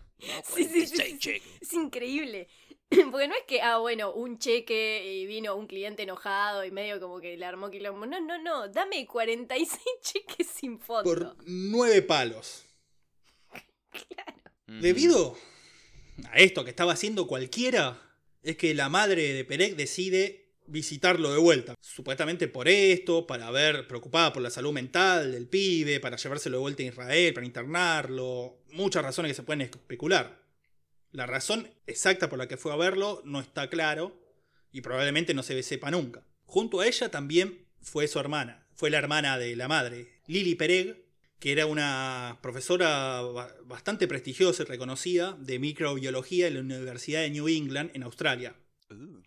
Sí, sí, sí, 46 sí. cheques. Es increíble. Porque no es que, ah, bueno, un cheque y vino un cliente enojado y medio como que le armó quilombo. No, no, no. Dame 46 cheques sin fondo. Por 9 palos. Ujú. Debido a esto que estaba haciendo cualquiera, es que la madre de Perec decide visitarlo de vuelta. Supuestamente por esto, para ver, preocupada por la salud mental del pibe, para llevárselo de vuelta a Israel, para internarlo. Muchas razones que se pueden especular. La razón exacta por la que fue a verlo no está claro y probablemente no se sepa nunca. Junto a ella también fue su hermana, fue la hermana de la madre, Lily Pereg, que era una profesora ba- bastante prestigiosa y reconocida de microbiología en la Universidad de New England en Australia.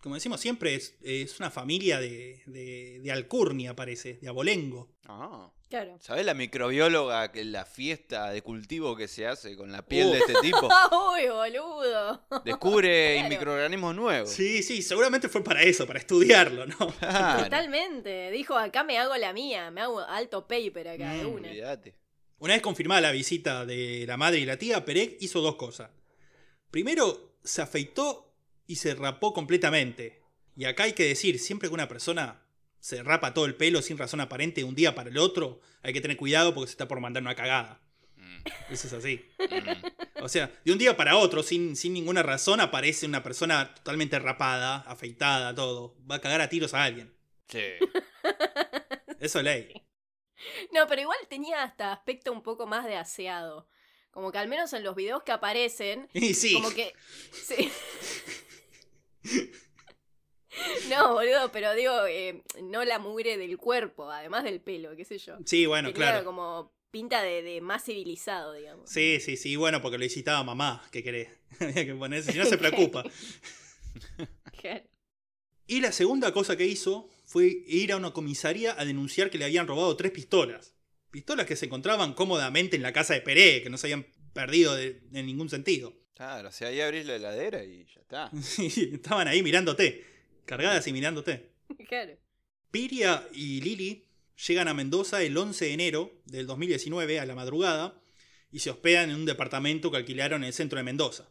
Como decimos siempre, es, es una familia de, de, de alcurnia, parece, de abolengo. ah. Claro. ¿Sabés la microbióloga que la fiesta de cultivo que se hace con la piel Uh. de este tipo? ¡Uy, boludo! Descubre Claro. microorganismos nuevos. Sí, sí, seguramente fue para eso, para estudiarlo, ¿no? Claro. Totalmente. Dijo, acá me hago la mía. Me hago alto paper acá de Mm, una. Una vez confirmada la visita de la madre y la tía, Perec hizo dos cosas. Primero, se afeitó y se rapó completamente. Y acá hay que decir, siempre que una persona se rapa todo el pelo sin razón aparente de un día para el otro, hay que tener cuidado porque se está por mandar una cagada. Mm, Eso es así. mm. O sea, de un día para otro, sin, sin ninguna razón, aparece una persona totalmente rapada, afeitada, todo. Va a cagar a tiros a alguien. Sí. Eso es ley. No, pero igual tenía hasta aspecto un poco más de aseado. Como que al menos en los videos que aparecen, Y sí. como que. Sí. No, boludo, pero digo, eh, no la mugre del cuerpo, además del pelo, qué sé yo. Sí, bueno, Tenía claro. como pinta de, de más civilizado, digamos. Sí, sí, sí, bueno, porque lo visitaba mamá, ¿qué querés? Había que ponerse, si no se preocupa. Y la segunda cosa que hizo fue ir a una comisaría a denunciar que le habían robado tres pistolas. Pistolas que se encontraban cómodamente en la casa de Peré, que no se habían perdido de- en ningún sentido. Claro, o sea, ahí abrís la heladera y ya está. Sí, Estaban ahí mirándote, cargadas y mirándote. Claro. Piria y Lili llegan a Mendoza el 11 de enero del 2019 a la madrugada y se hospedan en un departamento que alquilaron en el centro de Mendoza.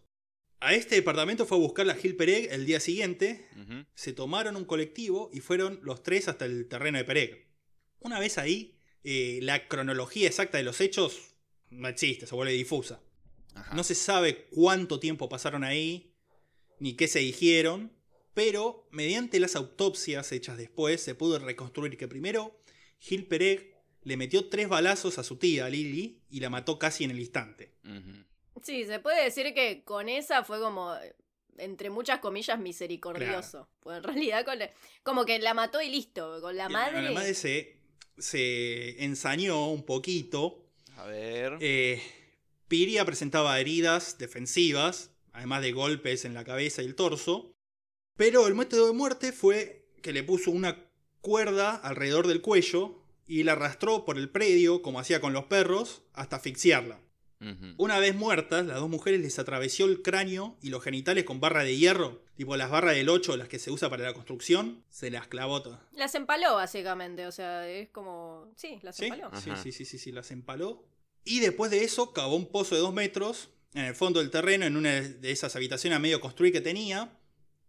A este departamento fue a buscar la Gil Pereg el día siguiente, se tomaron un colectivo y fueron los tres hasta el terreno de Pereg. Una vez ahí, eh, la cronología exacta de los hechos no existe, se vuelve difusa. Ajá. No se sabe cuánto tiempo pasaron ahí, ni qué se dijeron, pero mediante las autopsias hechas después se pudo reconstruir que primero Gil Pereg le metió tres balazos a su tía Lili y la mató casi en el instante. Sí, se puede decir que con esa fue como, entre muchas comillas, misericordioso. Pues en realidad, con la- como que la mató y listo. Con la Y madre. La madre se, se ensañó un poquito. A ver. Eh, Piria presentaba heridas defensivas, además de golpes en la cabeza y el torso. Pero el método de muerte fue que le puso una cuerda alrededor del cuello y la arrastró por el predio, como hacía con los perros, hasta asfixiarla. Una vez muertas, las dos mujeres les atravesó el cráneo y los genitales con barra de hierro, tipo las barras del 8, las que se usa para la construcción, se las clavó todas. Las empaló, básicamente. O sea, es como. Sí, las ¿Sí? empaló. Sí, sí, sí, sí, sí, las empaló. Y después de eso cavó un pozo de dos metros en el fondo del terreno, en una de esas habitaciones a medio construir que tenía.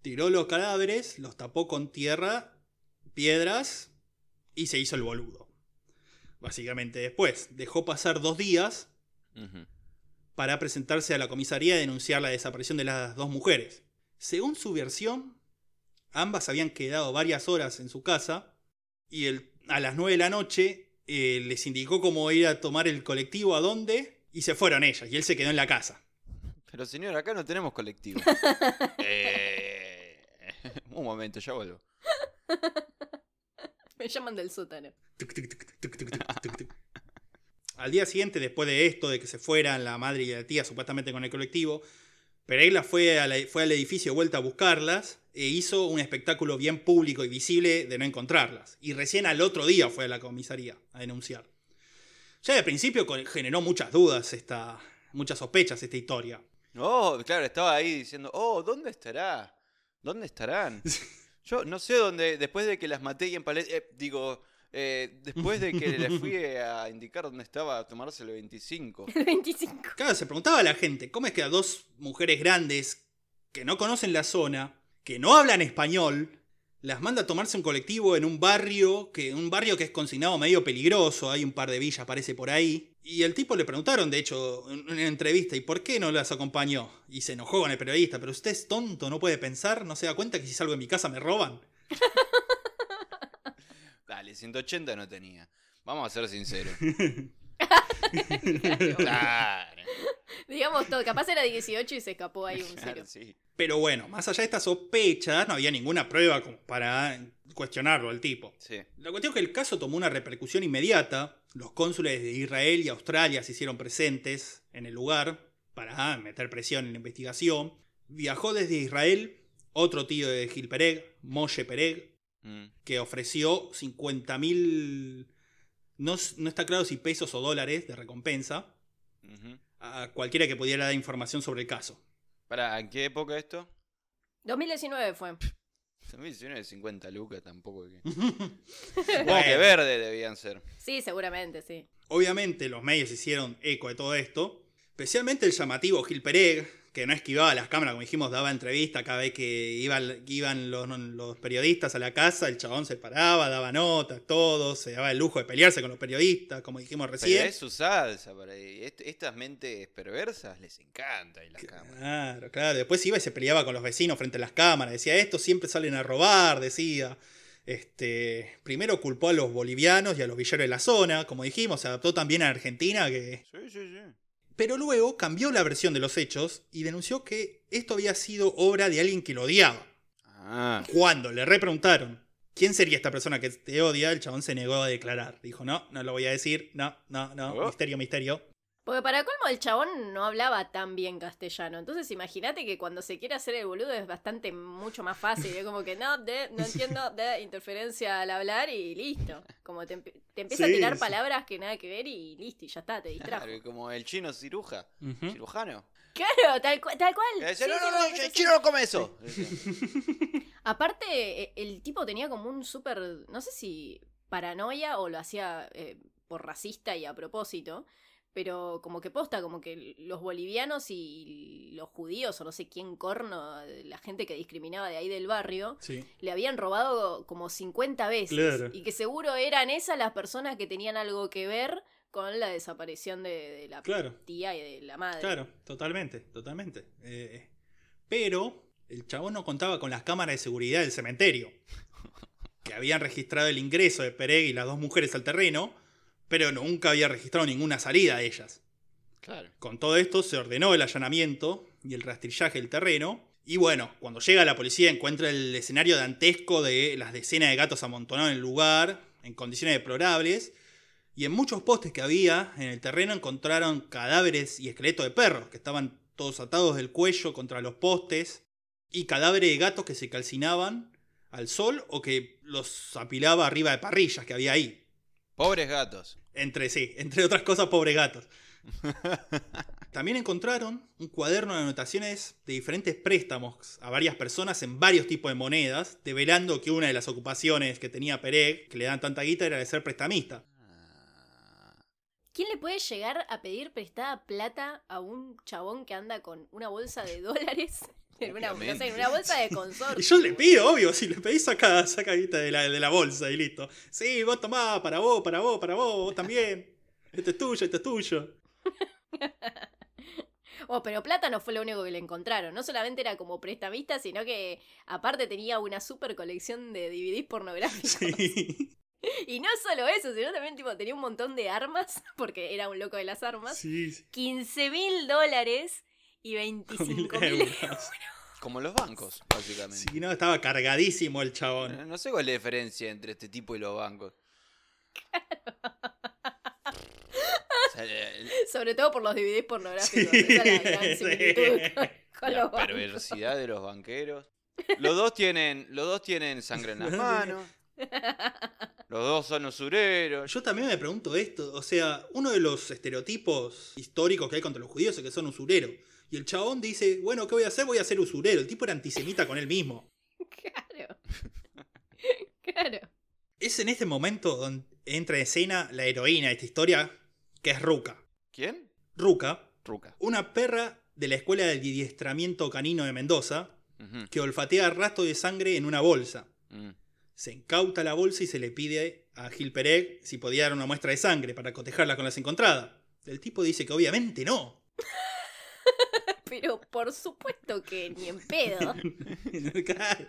Tiró los cadáveres, los tapó con tierra, piedras y se hizo el boludo. Básicamente después. Dejó pasar dos días para presentarse a la comisaría y denunciar la desaparición de las dos mujeres. Según su versión, ambas habían quedado varias horas en su casa y el- a las 9 de la noche eh, les indicó cómo ir a tomar el colectivo a dónde y se fueron ellas y él se quedó en la casa. Pero señor, acá no tenemos colectivo. Eh, Un momento, ya vuelvo. Me llaman del sótano. Tuc, tuc, tuc. Al día siguiente, después de esto, de que se fueran la madre y la tía supuestamente con el colectivo, Pereira fue, a la- fue al edificio de vuelta a buscarlas e hizo un espectáculo bien público y visible de no encontrarlas. Y recién al otro día fue a la comisaría a denunciar. Ya de principio generó muchas dudas, esta, muchas sospechas esta historia. Oh, claro, estaba ahí diciendo, oh, ¿dónde estará? ¿Dónde estarán? Yo no sé dónde, después de que las maté y empalé, eh, digo, eh, después de que les fui a indicar dónde estaba a tomarse el 25. El 25. Claro, se preguntaba a la gente, ¿cómo es que a dos mujeres grandes que no conocen la zona, que no hablan español, las manda a tomarse un colectivo en un barrio que un barrio que es consignado medio peligroso, hay un par de villas parece por ahí, y el tipo le preguntaron de hecho en una entrevista, ¿y por qué no las acompañó? Y se enojó con el periodista, pero usted es tonto, no puede pensar, no se da cuenta que si salgo de mi casa me roban. Dale, 180 no tenía. Vamos a ser sinceros. Claro. Digamos todo. Capaz era 18 y se escapó ahí un cero. Sí. Pero bueno, más allá de estas sospechas, no había ninguna prueba como para cuestionarlo al tipo. Sí. La cuestión es que el caso tomó una repercusión inmediata. Los cónsules de Israel y Australia se hicieron presentes en el lugar para meter presión en la investigación. Viajó desde Israel otro tío de Gil Pereg, Moshe Pereg, Mm. que ofreció 50 mil, no, no está claro si pesos o dólares de recompensa, a cualquiera que pudiera dar información sobre el caso. Pará, ¿en qué época esto? 2019 fue. 2019 50 lucas tampoco. Que... Supongo que verde debían ser. Sí, seguramente, sí. Obviamente los medios hicieron eco de todo esto, especialmente el llamativo Gil Pereg, que no esquivaba las cámaras, como dijimos, daba entrevista cada vez que iban, iban los, los periodistas a la casa, el chabón se paraba, daba notas, todo, se daba el lujo de pelearse con los periodistas, como dijimos Pero recién. es su salsa para. Est- estas mentes perversas les encanta y las cámaras. Claro, claro. Después iba y se peleaba con los vecinos frente a las cámaras. Decía, estos siempre salen a robar, decía. Este, primero culpó a los bolivianos y a los villeros de la zona, como dijimos, se adaptó también a Argentina, que Sí, sí, sí. Pero luego cambió la versión de los hechos y denunció que esto había sido obra de alguien que lo odiaba. Ah, Cuando le repreguntaron quién sería esta persona que te odia, el chabón se negó a declarar. Dijo, no, no lo voy a decir, no, no, no, Oh. misterio, misterio. Porque para colmo el chabón no hablaba tan bien castellano. Entonces imagínate que cuando se quiere hacer el boludo es bastante mucho más fácil. Es como que no, de, no entiendo de interferencia al hablar y listo. Como te, te empieza Sí, a tirar sí. palabras que nada que ver y listo, y ya está, te distrajo. claro, como el chino ciruja. Cirujano. Claro, tal, cu- tal cual. Eh, Sí, no, no, no, el sí. chino no come eso. Aparte, e- el tipo tenía como un súper, no sé si paranoia o lo hacía eh, por racista y a propósito, pero como que posta, como que los bolivianos y los judíos, o no sé quién corno, la gente que discriminaba de ahí del barrio, Sí. le habían robado como 50 veces. Claro. Y que seguro eran esas las personas que tenían algo que ver con la desaparición de, de la Claro. tía y de la madre. Claro, totalmente, totalmente. Eh, pero el chabón no contaba con las cámaras de seguridad del cementerio, que habían registrado el ingreso de Pereg y las dos mujeres al terreno, pero nunca había registrado ninguna salida de ellas. Claro. Con todo esto se ordenó el allanamiento y el rastrillaje del terreno. Y bueno, cuando llega la policía encuentra el escenario dantesco de las decenas de gatos amontonados en el lugar, en condiciones deplorables. Y en muchos postes que había en el terreno encontraron cadáveres y esqueletos de perros que estaban todos atados del cuello contra los postes. Y cadáveres de gatos que se calcinaban al sol o que los apilaba arriba de parrillas que había ahí. Pobres gatos. Entre sí, entre otras cosas, pobres gatos. También encontraron un cuaderno de anotaciones de diferentes préstamos a varias personas en varios tipos de monedas, develando que una de las ocupaciones que tenía Pereg, que le dan tanta guita, era de ser prestamista. ¿Quién le puede llegar a pedir prestada plata a un chabón que anda con una bolsa de dólares? En una, no sé, en una bolsa de consorcio. Y yo le pido, obvio, si le pedís saca, saca guita de la, de la bolsa y listo. Sí, vos tomá, para vos, para vos, para vos, vos también. Este es tuyo, este es tuyo. Oh, pero plata no fue lo único que le encontraron. No solamente era como prestamista, sino que aparte tenía una super colección de DVDs pornográficos. Sí, Y no solo eso, sino también tipo, tenía un montón de armas, porque era un loco de las armas. sí, sí. 15 mil dólares y 25 mil euros. como los bancos, básicamente. Sí, no, estaba cargadísimo el chabón. No- No sé cuál es la diferencia entre este tipo y los bancos. O sea, el- Sobre todo por los DVDs pornográficos. Sí, Esa es la gran sí. similitud con, con la los bancos. perversidad de los banqueros. Los dos tienen, los dos tienen sangre en las manos. Los dos son usureros. Yo también me pregunto esto, o sea, uno de los estereotipos históricos que hay contra los judíos es que son usureros. Y el chabón dice, bueno, ¿qué voy a hacer? Voy a ser usurero. El tipo era antisemita con él mismo. Claro. Claro. Es en este momento donde entra en escena la heroína de esta historia, que es Ruka. ¿Quién? Ruka, Ruca. una perra de la escuela de adiestramiento canino de Mendoza, que olfatea rastros de sangre en una bolsa. Mm. Se incauta la bolsa y se le pide a Gil Pereg si podía dar una muestra de sangre para cotejarla con las encontradas. El tipo dice que obviamente no. Pero por supuesto que ni en pedo. claro.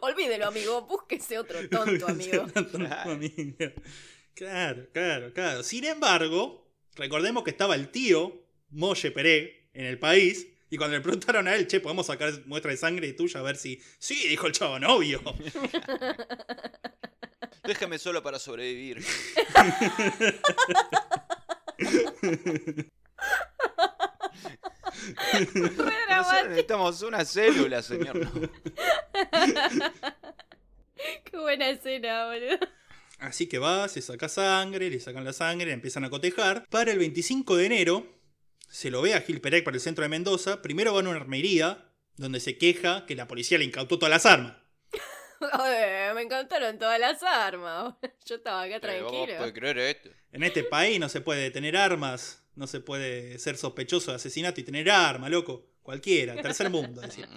Olvídelo, amigo. Búsquese otro tonto, amigo. Tonto amigo. Claro, claro, claro. Sin embargo, recordemos que estaba el tío Molle Pereg en el país. Y cuando le preguntaron a él, che, ¿podemos sacar muestra de sangre tuya a ver si. Sí, dijo el chavo, novio. Déjame solo para sobrevivir. Re Nosotros dramático. necesitamos una célula, señor. No. Qué buena escena, boludo. Así que va, se saca sangre, le sacan la sangre, le empiezan a cotejar. Para el 25 de enero, se lo ve a Gil Perec para el centro de Mendoza. Primero va a una armería, donde se queja que la policía le incautó todas las armas. Ay, me encantaron todas las armas. Yo estaba acá Eh, ¿Vos tranquilo. podés creer esto? En este país no se puede tener armas, no se puede ser sospechoso de asesinato y tener arma, loco. Cualquiera, tercer mundo. decía.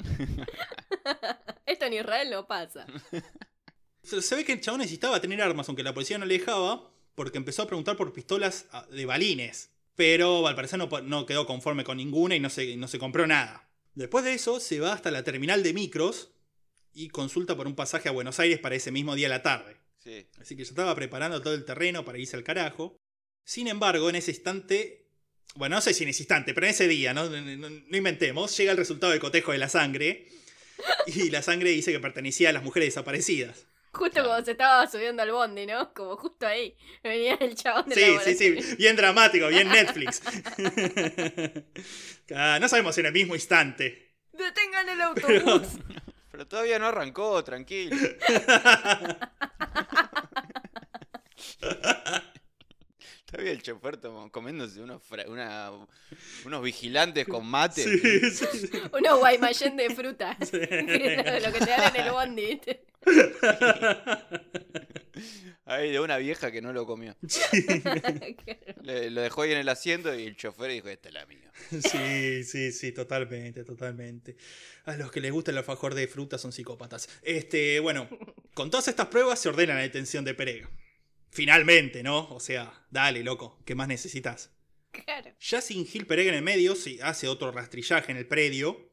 Esto en Israel no pasa. Se ve que el chabón necesitaba tener armas, aunque la policía no le dejaba, porque empezó a preguntar por pistolas ah, de balines. Pero al parecer no, no quedó conforme con ninguna y no se, no se compró nada. Después de eso, se va hasta la terminal de micros y consulta por un pasaje a Buenos Aires para ese mismo día a la tarde. Sí. Así que ya estaba preparando todo el terreno para irse al carajo. Sin embargo, en ese instante, bueno, no sé si en ese instante, pero en ese día, no, no, no inventemos, llega el resultado del cotejo de la sangre Y la sangre dice que pertenecía a las mujeres desaparecidas. Justo cuando se estaba subiendo al bondi, ¿no? Como justo ahí. Venía el chabón de Sí, la sí, sí, bien dramático, bien Netflix. No sabemos si en el mismo instante. Detengan el autobús. Pero todavía no arrancó, tranquilo. Todavía el chofer tomó- comiéndose unos, fra- una- unos vigilantes con mate. Sí, sí, sí. Unos guaymallén de fruta. lo que te dan en el bondi, ¿viste? Ahí de una vieja que no lo comió. Le- lo dejó ahí en el asiento y el chofer dijo, esta es la mía. Sí, sí, sí, totalmente, totalmente. A los que les gusta el alfajor de fruta son psicópatas. Este, bueno, con todas estas pruebas se ordena la detención de Perega. Finalmente, ¿no? O sea, dale, loco, ¿qué más necesitas? Claro. Ya sin Gil Perega en el medio, se hace otro rastrillaje en el predio.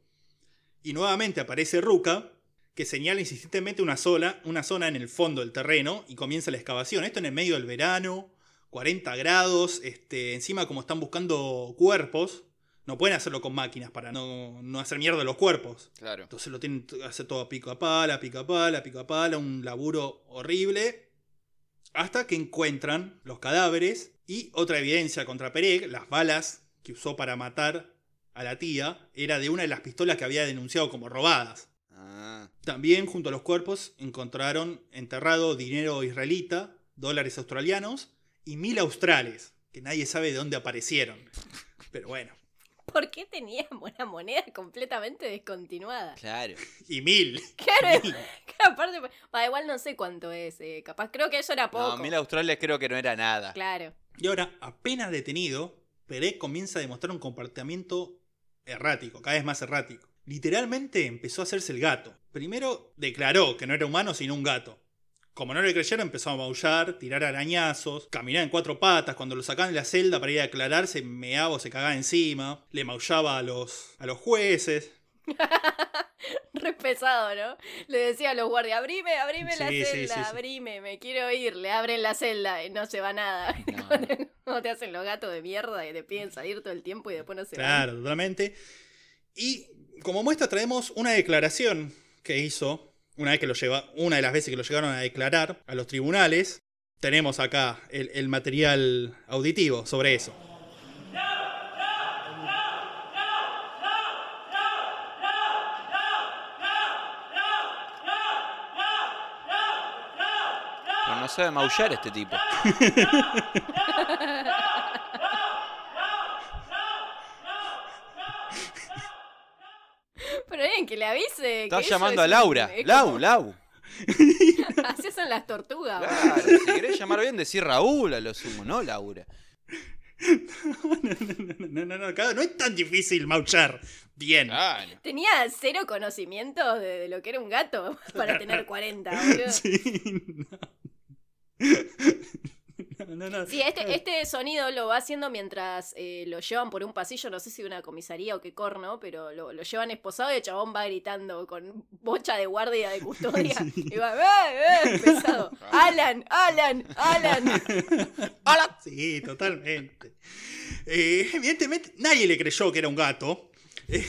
Y nuevamente aparece Ruca, que señala insistentemente una, sola, una zona en el fondo del terreno y comienza la excavación. Esto en el medio del verano, 40 grados, este, encima como están buscando cuerpos, no pueden hacerlo con máquinas para no, no hacer mierda los cuerpos. Claro. Entonces lo tienen que hacer todo a pico a pala, pico a pala, pico a pala, un laburo horrible. Hasta que encuentran los cadáveres y otra evidencia contra Pereg, las balas que usó para matar a la tía, era de una de las pistolas que había denunciado como robadas. Ah, También junto a los cuerpos encontraron enterrado dinero israelita, dólares australianos y mil australes, que nadie sabe de dónde aparecieron. Pero bueno, ¿Por qué tenían una moneda completamente descontinuada? claro. y mil. Claro, claro, aparte, igual no sé cuánto es, eh, capaz, creo que eso era poco. No, mil australes creo que no era nada. Claro. Y ahora, apenas detenido, Perec comienza a demostrar un comportamiento errático, cada vez más errático. Literalmente empezó a hacerse el gato. Primero declaró que no era humano sino un gato. Como no le creyeron, empezó a maullar, tirar arañazos, caminar en cuatro patas. Cuando lo sacaban de la celda para ir a aclarar, se meaba o se cagaba encima. Le maullaba a los, a los jueces. Re pesado, ¿no? Le decía a los guardias, abrime, abrime la Sí, celda, sí, abrime, me quiero ir. Le abren la celda y no se va nada. No. Te hacen los gatos de mierda y te piden salir todo el tiempo y después no se van. Claro, totalmente. Y como muestra traemos una declaración que hizo una vez que lo lleva, una de las veces que lo llegaron a declarar a los tribunales. Tenemos acá el, el material auditivo sobre eso. Pero no sabe maullar este tipo. bien, que le avise. Estás llamando es a un- Laura. es Lau, como- Lau. Así son las tortugas. Claro, si querés llamar bien, decir Raúl a lo sumo, no Laura. No, no, no, claro, no es tan difícil maullar. Bien. Claro. Tenía cero conocimiento de, de lo que era un gato para tener 40, boludo. Sí, no. No. Sí, este, este sonido lo va haciendo mientras eh, lo llevan por un pasillo, no sé si de una comisaría o qué corno, pero lo, lo llevan esposado y el chabón va gritando con bocha de guardia de custodia. Y va, ¡eh, eh! Pesado. Alan, Alan, Alan. Sí, totalmente. Eh, evidentemente, nadie le creyó que era un gato. Eh,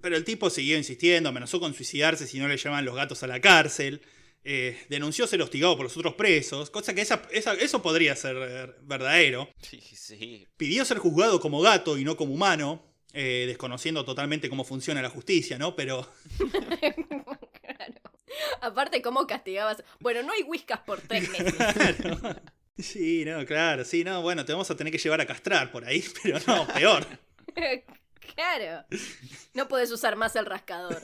Pero el tipo siguió insistiendo, amenazó con suicidarse si no le llevaban los gatos a la cárcel. Eh, denunció ser hostigado por los otros presos, cosa que esa- esa- eso podría ser eh, verdadero. Sí, sí. Pidió ser juzgado como gato y no como humano, eh, desconociendo totalmente cómo funciona la justicia, ¿no? Pero Claro. Aparte, ¿cómo castigabas? Bueno, no hay whiskas por tres meses. Sí, no, claro, sí, no, bueno, te vamos a tener que llevar a castrar por ahí, pero no, peor. claro. No podés usar más el rascador.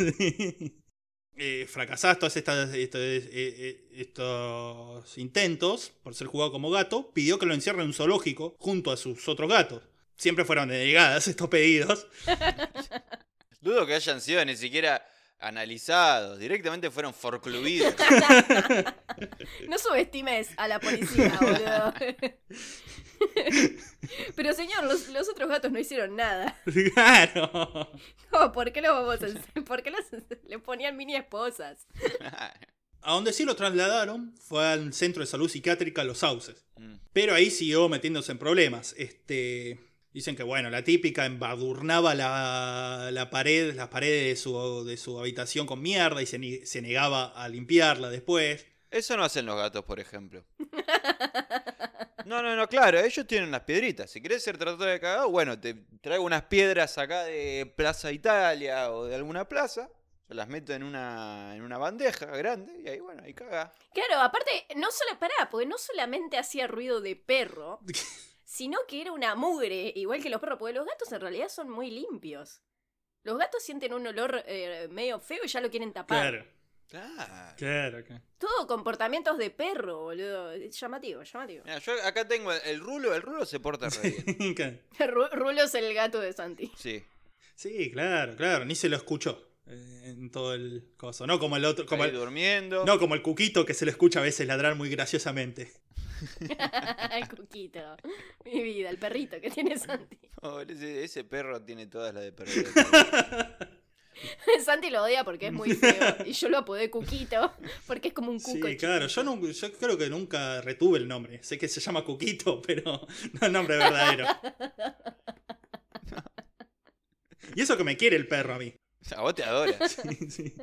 Eh, fracasadas todos estas, estos, eh, eh, estos intentos por ser jugado como gato, pidió que lo encierren en un zoológico junto a sus otros gatos. Siempre fueron denegadas estos pedidos. Dudo que hayan sido ni siquiera analizados. Directamente fueron forcluidos. No subestimes a la policía, boludo. Pero señor, los, los otros gatos no hicieron nada. claro. No, ¿Por qué los vamos a? ¿Por qué los, le ponían mini esposas? A donde sí lo trasladaron fue al centro de salud psiquiátrica Los Sauces. Mm. Pero ahí siguió metiéndose en problemas. Este, Dicen que, bueno, la típica embadurnaba la, la pared, las paredes de su, de su habitación con mierda y se, se negaba a limpiarla después. Eso no hacen los gatos, por ejemplo. No, no, no, claro, ellos tienen las piedritas. Si querés ser tratador de cagado, bueno, te traigo unas piedras acá de Plaza Italia o de alguna plaza. Yo las meto en una, en una bandeja grande y ahí, bueno, ahí caga. Claro, aparte, no solo, pará, porque no solamente hacía ruido de perro, sino que era una mugre, igual que los perros, porque los gatos en realidad son muy limpios. Los gatos sienten un olor eh, medio feo y ya lo quieren tapar. Claro, Claro. claro. Todo comportamientos de perro, boludo. Es Llamativo, llamativo. Mira, yo acá tengo el, el rulo, el rulo se porta re bien. Rulo es el gato de Santi. Sí. Sí, claro, claro. Ni se lo escuchó eh, en todo el coso. No como el otro. Como el, durmiendo. no como el cuquito que se lo escucha a veces ladrar muy graciosamente. el cuquito. Mi vida, el perrito que tiene Santi. Oh, ese, ese perro tiene todas las de perder. Santi lo odia porque es muy feo. Y yo lo apodé Cuquito porque es como un Sí, cuco. claro. Yo, chiquito. no- yo creo que nunca retuve el nombre. Sé que se llama Cuquito, pero no el nombre verdadero. Y eso que me quiere el perro a mí. A vos te adoras. Sí, sí.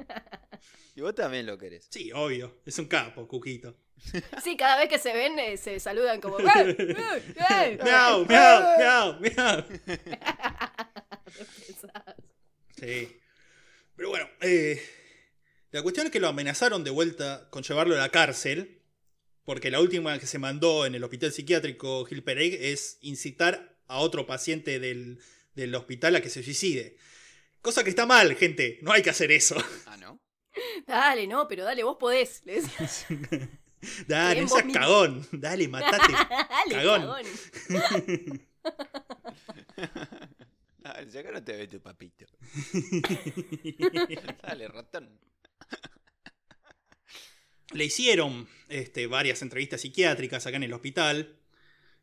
Y vos también lo querés. Sí, obvio. Es un capo, Cuquito. Sí, cada vez que se ven eh, se saludan como. "Eh, eh, eh". Miau, miau, miau, miau. Sí. Eh, la cuestión es que lo amenazaron de vuelta con llevarlo a la cárcel. Porque la última que se mandó en el hospital psiquiátrico Gil Pereg es incitar a otro paciente del, del hospital a que se suicide. Cosa que está mal, gente. No hay que hacer eso. Ah, ¿no? Dale, no, pero dale, vos podés. le decía. Dale, Bien, seas cagón. Dale, matate. dale, Cagón. cagón. Si acá no te ve tu papito. Dale, ratón. Le hicieron este, varias entrevistas psiquiátricas acá en el hospital,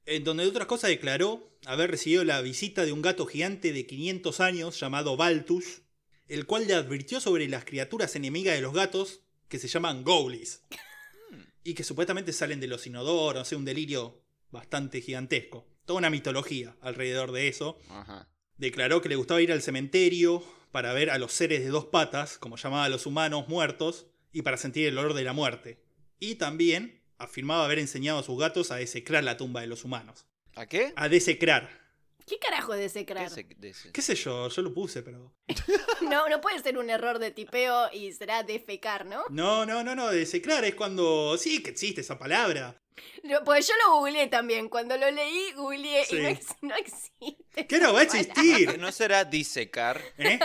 en donde de otras cosas declaró haber recibido la visita de un gato gigante de 500 años llamado Baltus, el cual le advirtió sobre las criaturas enemigas de los gatos que se llaman Goulis, y que supuestamente salen de los inodoros, no sé, un delirio bastante gigantesco. Toda una mitología alrededor de eso. Ajá. Declaró que le gustaba ir al cementerio para ver a los seres de dos patas, como llamaba a los humanos muertos, y para sentir el olor de la muerte. Y también afirmaba haber enseñado a sus gatos a desecrar la tumba de los humanos. ¿A qué? A desecrar. ¿Qué carajo ¿Qué desecrar? es de ese? ¿Qué sé yo? Yo lo puse, pero. No, no puede ser un error de tipeo y será defecar, ¿no? No, no, no, no. Desecrar es cuando. Sí, que existe esa palabra. Pues yo lo googleé también. Cuando lo leí, googleé Sí. y no, ex- no existe. ¿Qué no va a existir? ¿No será disecar? ¿Eh?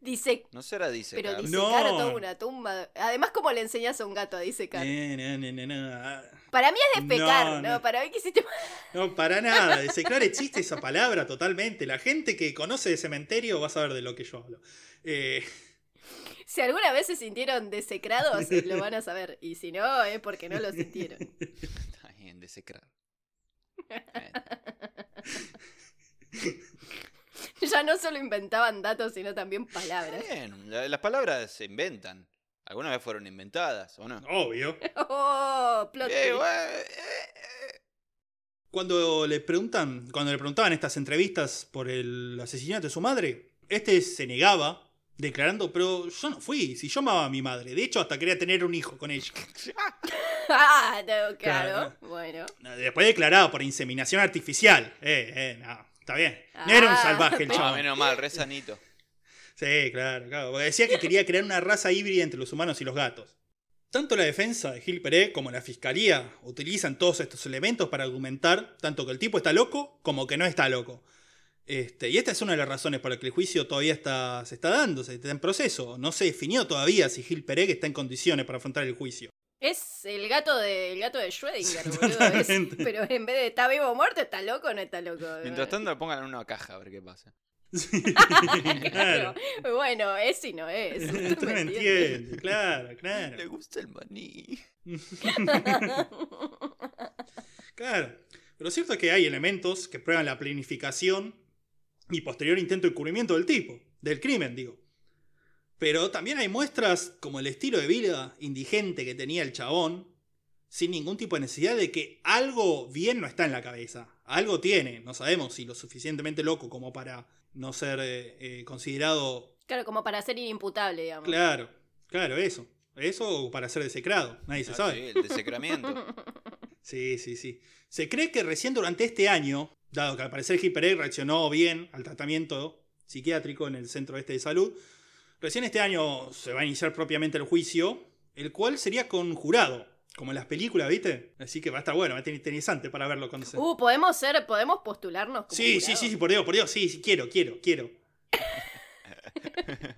Dice, ¿No será pero disecar? disecar No. toda una tumba. Además, ¿cómo le enseñas a un gato a disecar? No, no, no, no. Para mí es despecar, No, ¿no? no. Para mí que hiciste No, para nada. Desecrar existe esa palabra totalmente. La gente que conoce de cementerio va a saber de lo que yo hablo. Eh, Si alguna vez se sintieron desecrados, lo van a saber. Y si no, es porque no lo sintieron. Está bien, desecrar. Ya no solo inventaban datos, sino también palabras. bien, la- las palabras se inventan. Alguna vez fueron inventadas, ¿o no? obvio. ¡Oh! Plot Eh, eh, eh. Cuando le preguntan, cuando le preguntaban estas entrevistas por el asesinato de su madre, este se negaba, declarando, pero yo no fui, si yo amaba a mi madre, de hecho hasta quería tener un hijo con ella. Ah, no, claro. Claro. Bueno. Después declaraba por inseminación artificial. Eh, eh, no, está bien. No era un Ah, salvaje el chaval. menos mal, re sanito. Sí, claro, claro. Porque decía que quería crear una raza híbrida entre los humanos y los gatos. Tanto la defensa de Gil Peré como la fiscalía utilizan todos estos elementos para argumentar tanto que el tipo está loco como que no está loco. Este, y esta es una de las razones por las que el juicio todavía está, se está dando, se está en proceso. No se definió todavía si Gil Peré está en condiciones para afrontar el juicio. Es el gato de, el gato de Schrödinger, boludo. Es- pero en vez de está vivo o muerto, está loco o no está loco. Mientras tanto, lo pongan en una caja a ver qué pasa. claro. Bueno, es y no es. ¿Tú me me entiende, claro, Le claro. gusta el maní. Claro. Pero lo cierto es que hay elementos que prueban la planificación y posterior intento de encubrimiento del tipo, del crimen, digo. Pero también hay muestras como el estilo de vida indigente que tenía el chabón, sin ningún tipo de necesidad de que algo bien no está en la cabeza. Algo tiene, no sabemos si lo suficientemente loco como para no ser eh, eh, considerado... Claro, como para ser inimputable, digamos. Claro, claro, eso. Eso o para ser desecrado, nadie se Ah, sabe. sí, el desecramiento. Sí, sí, sí. Se cree que recién durante este año, dado que al parecer HyperX reaccionó bien al tratamiento psiquiátrico en el Centro Este de Salud, recién este año se va a iniciar propiamente el juicio, el cual sería con jurado, como en las películas, ¿viste? Así que va a estar bueno, va a estar interesante para verlo con Uh, podemos ser, podemos postularnos como Sí, sí, sí, sí, por Dios, por Dios, sí, sí, quiero, quiero, quiero.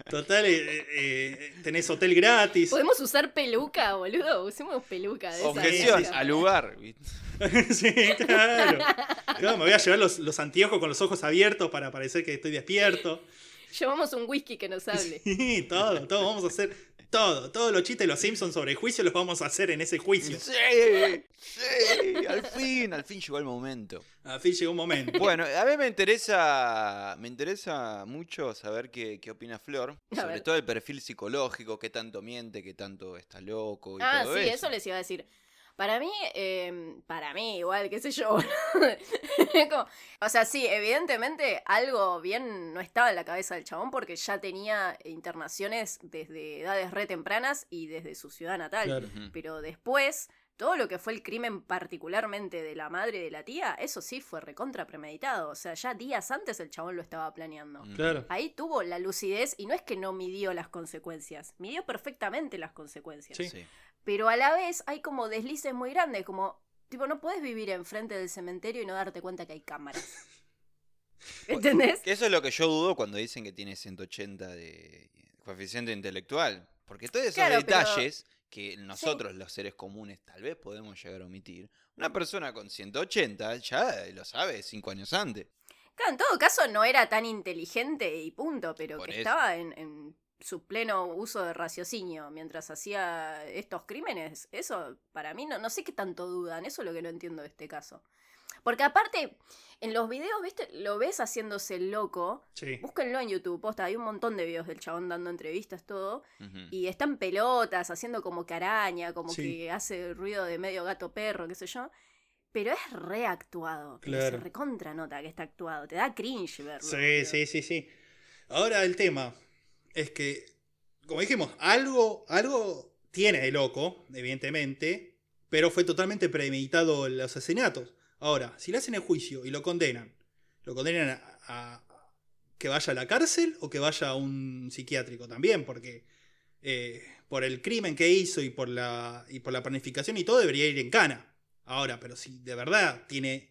Total, eh, eh, tenés hotel gratis. Podemos usar peluca, boludo. Usemos peluca de. Objeción al lugar. sí, claro. Claro, Me voy a llevar los, los anteojos con los ojos abiertos para parecer que estoy despierto. Llevamos un whisky que nos hable. Sí, todo, todo. Vamos a hacer todo. Todos los chistes de los Simpsons sobre el juicio los vamos a hacer en ese juicio. Sí, sí, al fin, al fin llegó el momento. Al fin llegó un momento. Bueno, a mí me interesa, me interesa mucho saber qué, qué opina Flor, A sobre ver. todo el perfil psicológico, qué tanto miente, qué tanto está loco y Ah, todo sí, eso. eso les iba a decir. Para mí, eh, para mí, igual, qué sé yo. Como- o sea, sí, evidentemente algo bien no estaba en la cabeza del chabón porque ya tenía internaciones desde edades re tempranas y desde su ciudad natal. Claro. Pero después, todo lo que fue el crimen particularmente de la madre y de la tía, eso sí fue recontra premeditado. O sea, ya días antes el chabón lo estaba planeando. Claro. Ahí tuvo la lucidez y no es que no midió las consecuencias, midió perfectamente las consecuencias. Sí. Sí. Pero a la vez hay como deslices muy grandes, como, tipo, no puedes vivir enfrente del cementerio y no darte cuenta que hay cámaras. ¿Entendés? Eso es lo que yo dudo cuando dicen que tiene 180 de coeficiente intelectual. Porque todos esos Claro, pero- detalles que nosotros los seres comunes tal vez podemos llegar a omitir, una persona con 180 ya lo sabe cinco años antes. Claro, en todo caso no era tan inteligente y punto, pero Por que eso. estaba en, en su pleno uso de raciocinio mientras hacía estos crímenes. Eso, para mí, no, no sé qué tanto dudan. Eso es lo que no entiendo de este caso. Porque aparte, en los videos, ¿viste? Lo ves haciéndose loco. Sí. Búsquenlo en YouTube, posta. Hay un montón de videos del chabón dando entrevistas, todo. Ujú. Y está en pelotas, haciendo como que araña, como Sí. que hace ruido de medio gato perro, qué sé yo. Pero es reactuado. pero Claro. Se recontra nota que está actuado. Te da cringe verlo. Sí, sí, sí, sí. Ahora el tema es que, como dijimos, algo, algo tiene de loco, evidentemente, pero fue totalmente premeditado los asesinatos. Ahora, si le hacen el juicio y lo condenan, ¿lo condenan a, que vaya a la cárcel o que vaya a un psiquiátrico también? Porque eh, por el crimen que hizo y por, la, y por la planificación y todo debería ir en cana. Ahora, pero si de verdad tiene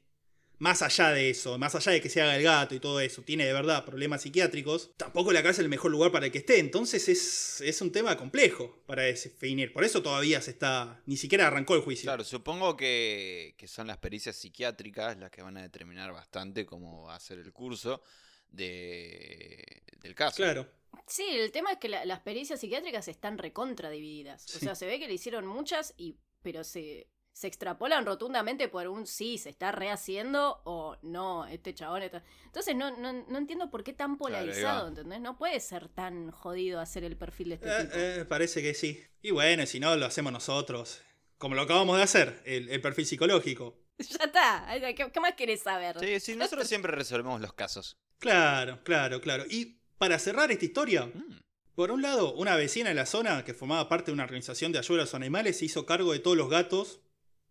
más allá de eso, más allá de que se haga el gato y todo eso, tiene de verdad problemas psiquiátricos, tampoco la cárcel es el mejor lugar para el que esté. Entonces es, es un tema complejo para definir. Por eso todavía se está. Ni siquiera arrancó el juicio. Claro, supongo que, que son las pericias psiquiátricas las que van a determinar bastante cómo va a ser el curso de, del caso. Claro. Sí, el tema es que la- las pericias psiquiátricas están recontra divididas. O Sí. sea, se ve que le hicieron muchas, y pero se, se extrapolan rotundamente por un sí, se está rehaciendo o no, este chabón está... Entonces no, no, no entiendo por qué tan polarizado. ¿entendés? No puede ser tan jodido hacer el perfil de este Eh, tipo. eh, parece que sí. Y bueno, si no, lo hacemos nosotros. Como lo acabamos de hacer, el, el perfil psicológico. Ya está, ay, ¿qué, qué más querés saber? Sí, sí, nosotros siempre resolvemos los casos. Claro, claro, claro. Y para cerrar esta historia, Mm, Por un lado, una vecina de la zona que formaba parte de una organización de ayuda a los animales se hizo cargo de todos los gatos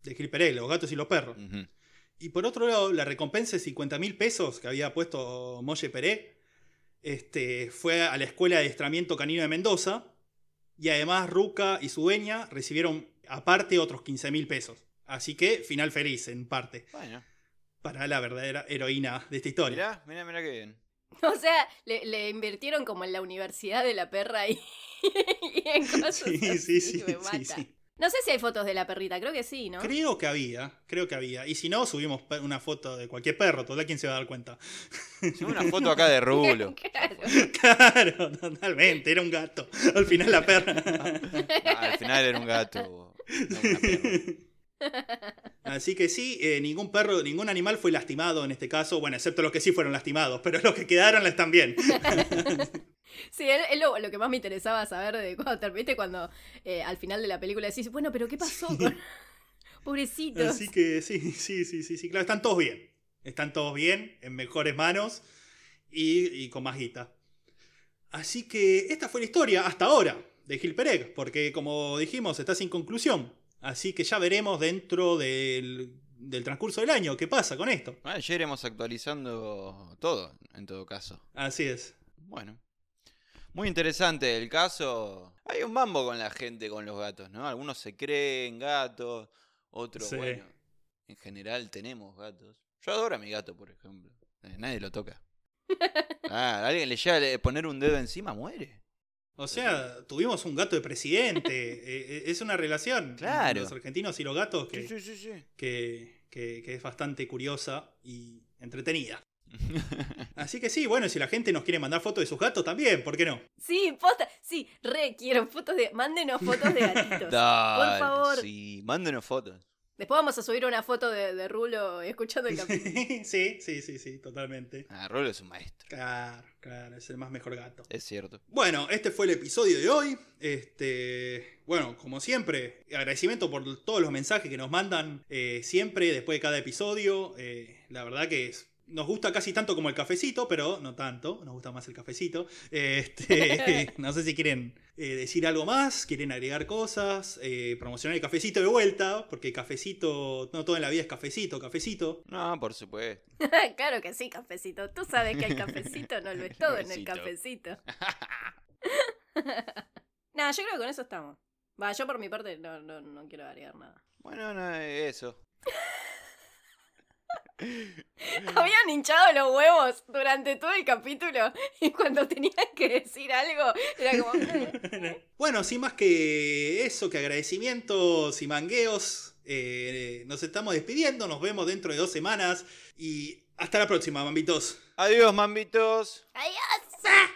de Gilperé, los gatos y los perros. Y por otro lado, la recompensa de 50 mil pesos que había puesto Molle Peré este, fue a la Escuela de Adiestramiento Canino de Mendoza. Y además, Ruca y su dueña recibieron aparte otros 15 mil pesos. Así que, final feliz, en parte, Bueno, para la verdadera heroína de esta historia. mirá, mirá, mirá qué bien. O sea, le, le invirtieron como en la universidad de la perra y, y en cosas Sí, así, sí, sí, me sí, mata. sí. No sé si hay fotos de la perrita, creo que sí, ¿no? Creo que había, creo que había. Y si no, subimos una foto de cualquier perro, total, ¿quién se va a dar cuenta? Una foto acá de Rulo. Claro. claro, totalmente, era un gato. Al final la perra. Ah, al final era un gato. no una perra. Así que sí, eh, ningún perro, ningún animal fue lastimado en este caso. Bueno, excepto los que sí fueron lastimados, pero los que quedaron están bien. Sí, es lo, lo que más me interesaba saber de cuando terminaste, cuando eh, al final de la película decís, bueno, pero ¿qué pasó con, Pobrecitos. Así que sí, sí, sí, sí, sí, claro, están todos bien. Están todos bien, en mejores manos y, y con más guita. Así que esta fue la historia hasta ahora de Gil Pereg, porque como dijimos, está sin conclusión. Así que ya veremos dentro del, del transcurso del año qué pasa con esto. Bueno, ya iremos actualizando todo, en todo caso. Así es. Bueno. Muy interesante el caso. Hay un mambo con la gente, con los gatos, ¿no? Algunos se creen gatos, otros, Sí. bueno, en general tenemos gatos. Yo adoro a mi gato, por ejemplo. Eh, nadie lo toca. Ah, alguien le llega a poner un dedo encima, muere. O sea, tuvimos un gato de presidente. eh, eh, es una relación. Claro. Los argentinos y los gatos que, Sí, sí, sí, sí. que, que- que es bastante curiosa y entretenida. Así que sí, bueno, si la gente nos quiere mandar fotos de sus gatos también, ¿por qué no? Sí, posta. Sí, re quiero fotos de. Mándenos fotos de gatitos. Dale, favor. Sí, mándenos fotos. Después vamos a subir una foto de, de Rulo escuchando el capítulo. sí, sí, sí, sí, totalmente. Ah, Rolo es un maestro. Claro, claro, es el más mejor gato. Es cierto. Bueno, este fue el episodio de hoy. Este, bueno, como siempre, agradecimiento por todos los mensajes que nos mandan eh, siempre después de cada episodio. Eh, la verdad que es- nos gusta casi tanto como el cafecito, pero no tanto. Nos gusta más el cafecito. Este, no sé si quieren eh, decir algo más, quieren agregar cosas, eh, promocionar el cafecito de vuelta, porque cafecito, no todo en la vida es cafecito, cafecito. No, por supuesto. claro que sí, cafecito. Tú sabes que el cafecito no lo es todo en el Cafecito. Nada, yo creo que con eso estamos. Va, yo por mi parte no, no, no quiero agregar nada. Bueno, no, eso. Habían hinchado los huevos durante todo el capítulo y cuando tenían que decir algo era como... Bueno, sin más que eso, que agradecimientos y mangueos, eh, nos estamos despidiendo, nos vemos dentro de dos semanas y hasta la próxima, mambitos. Adiós, mambitos. ¡Adiós!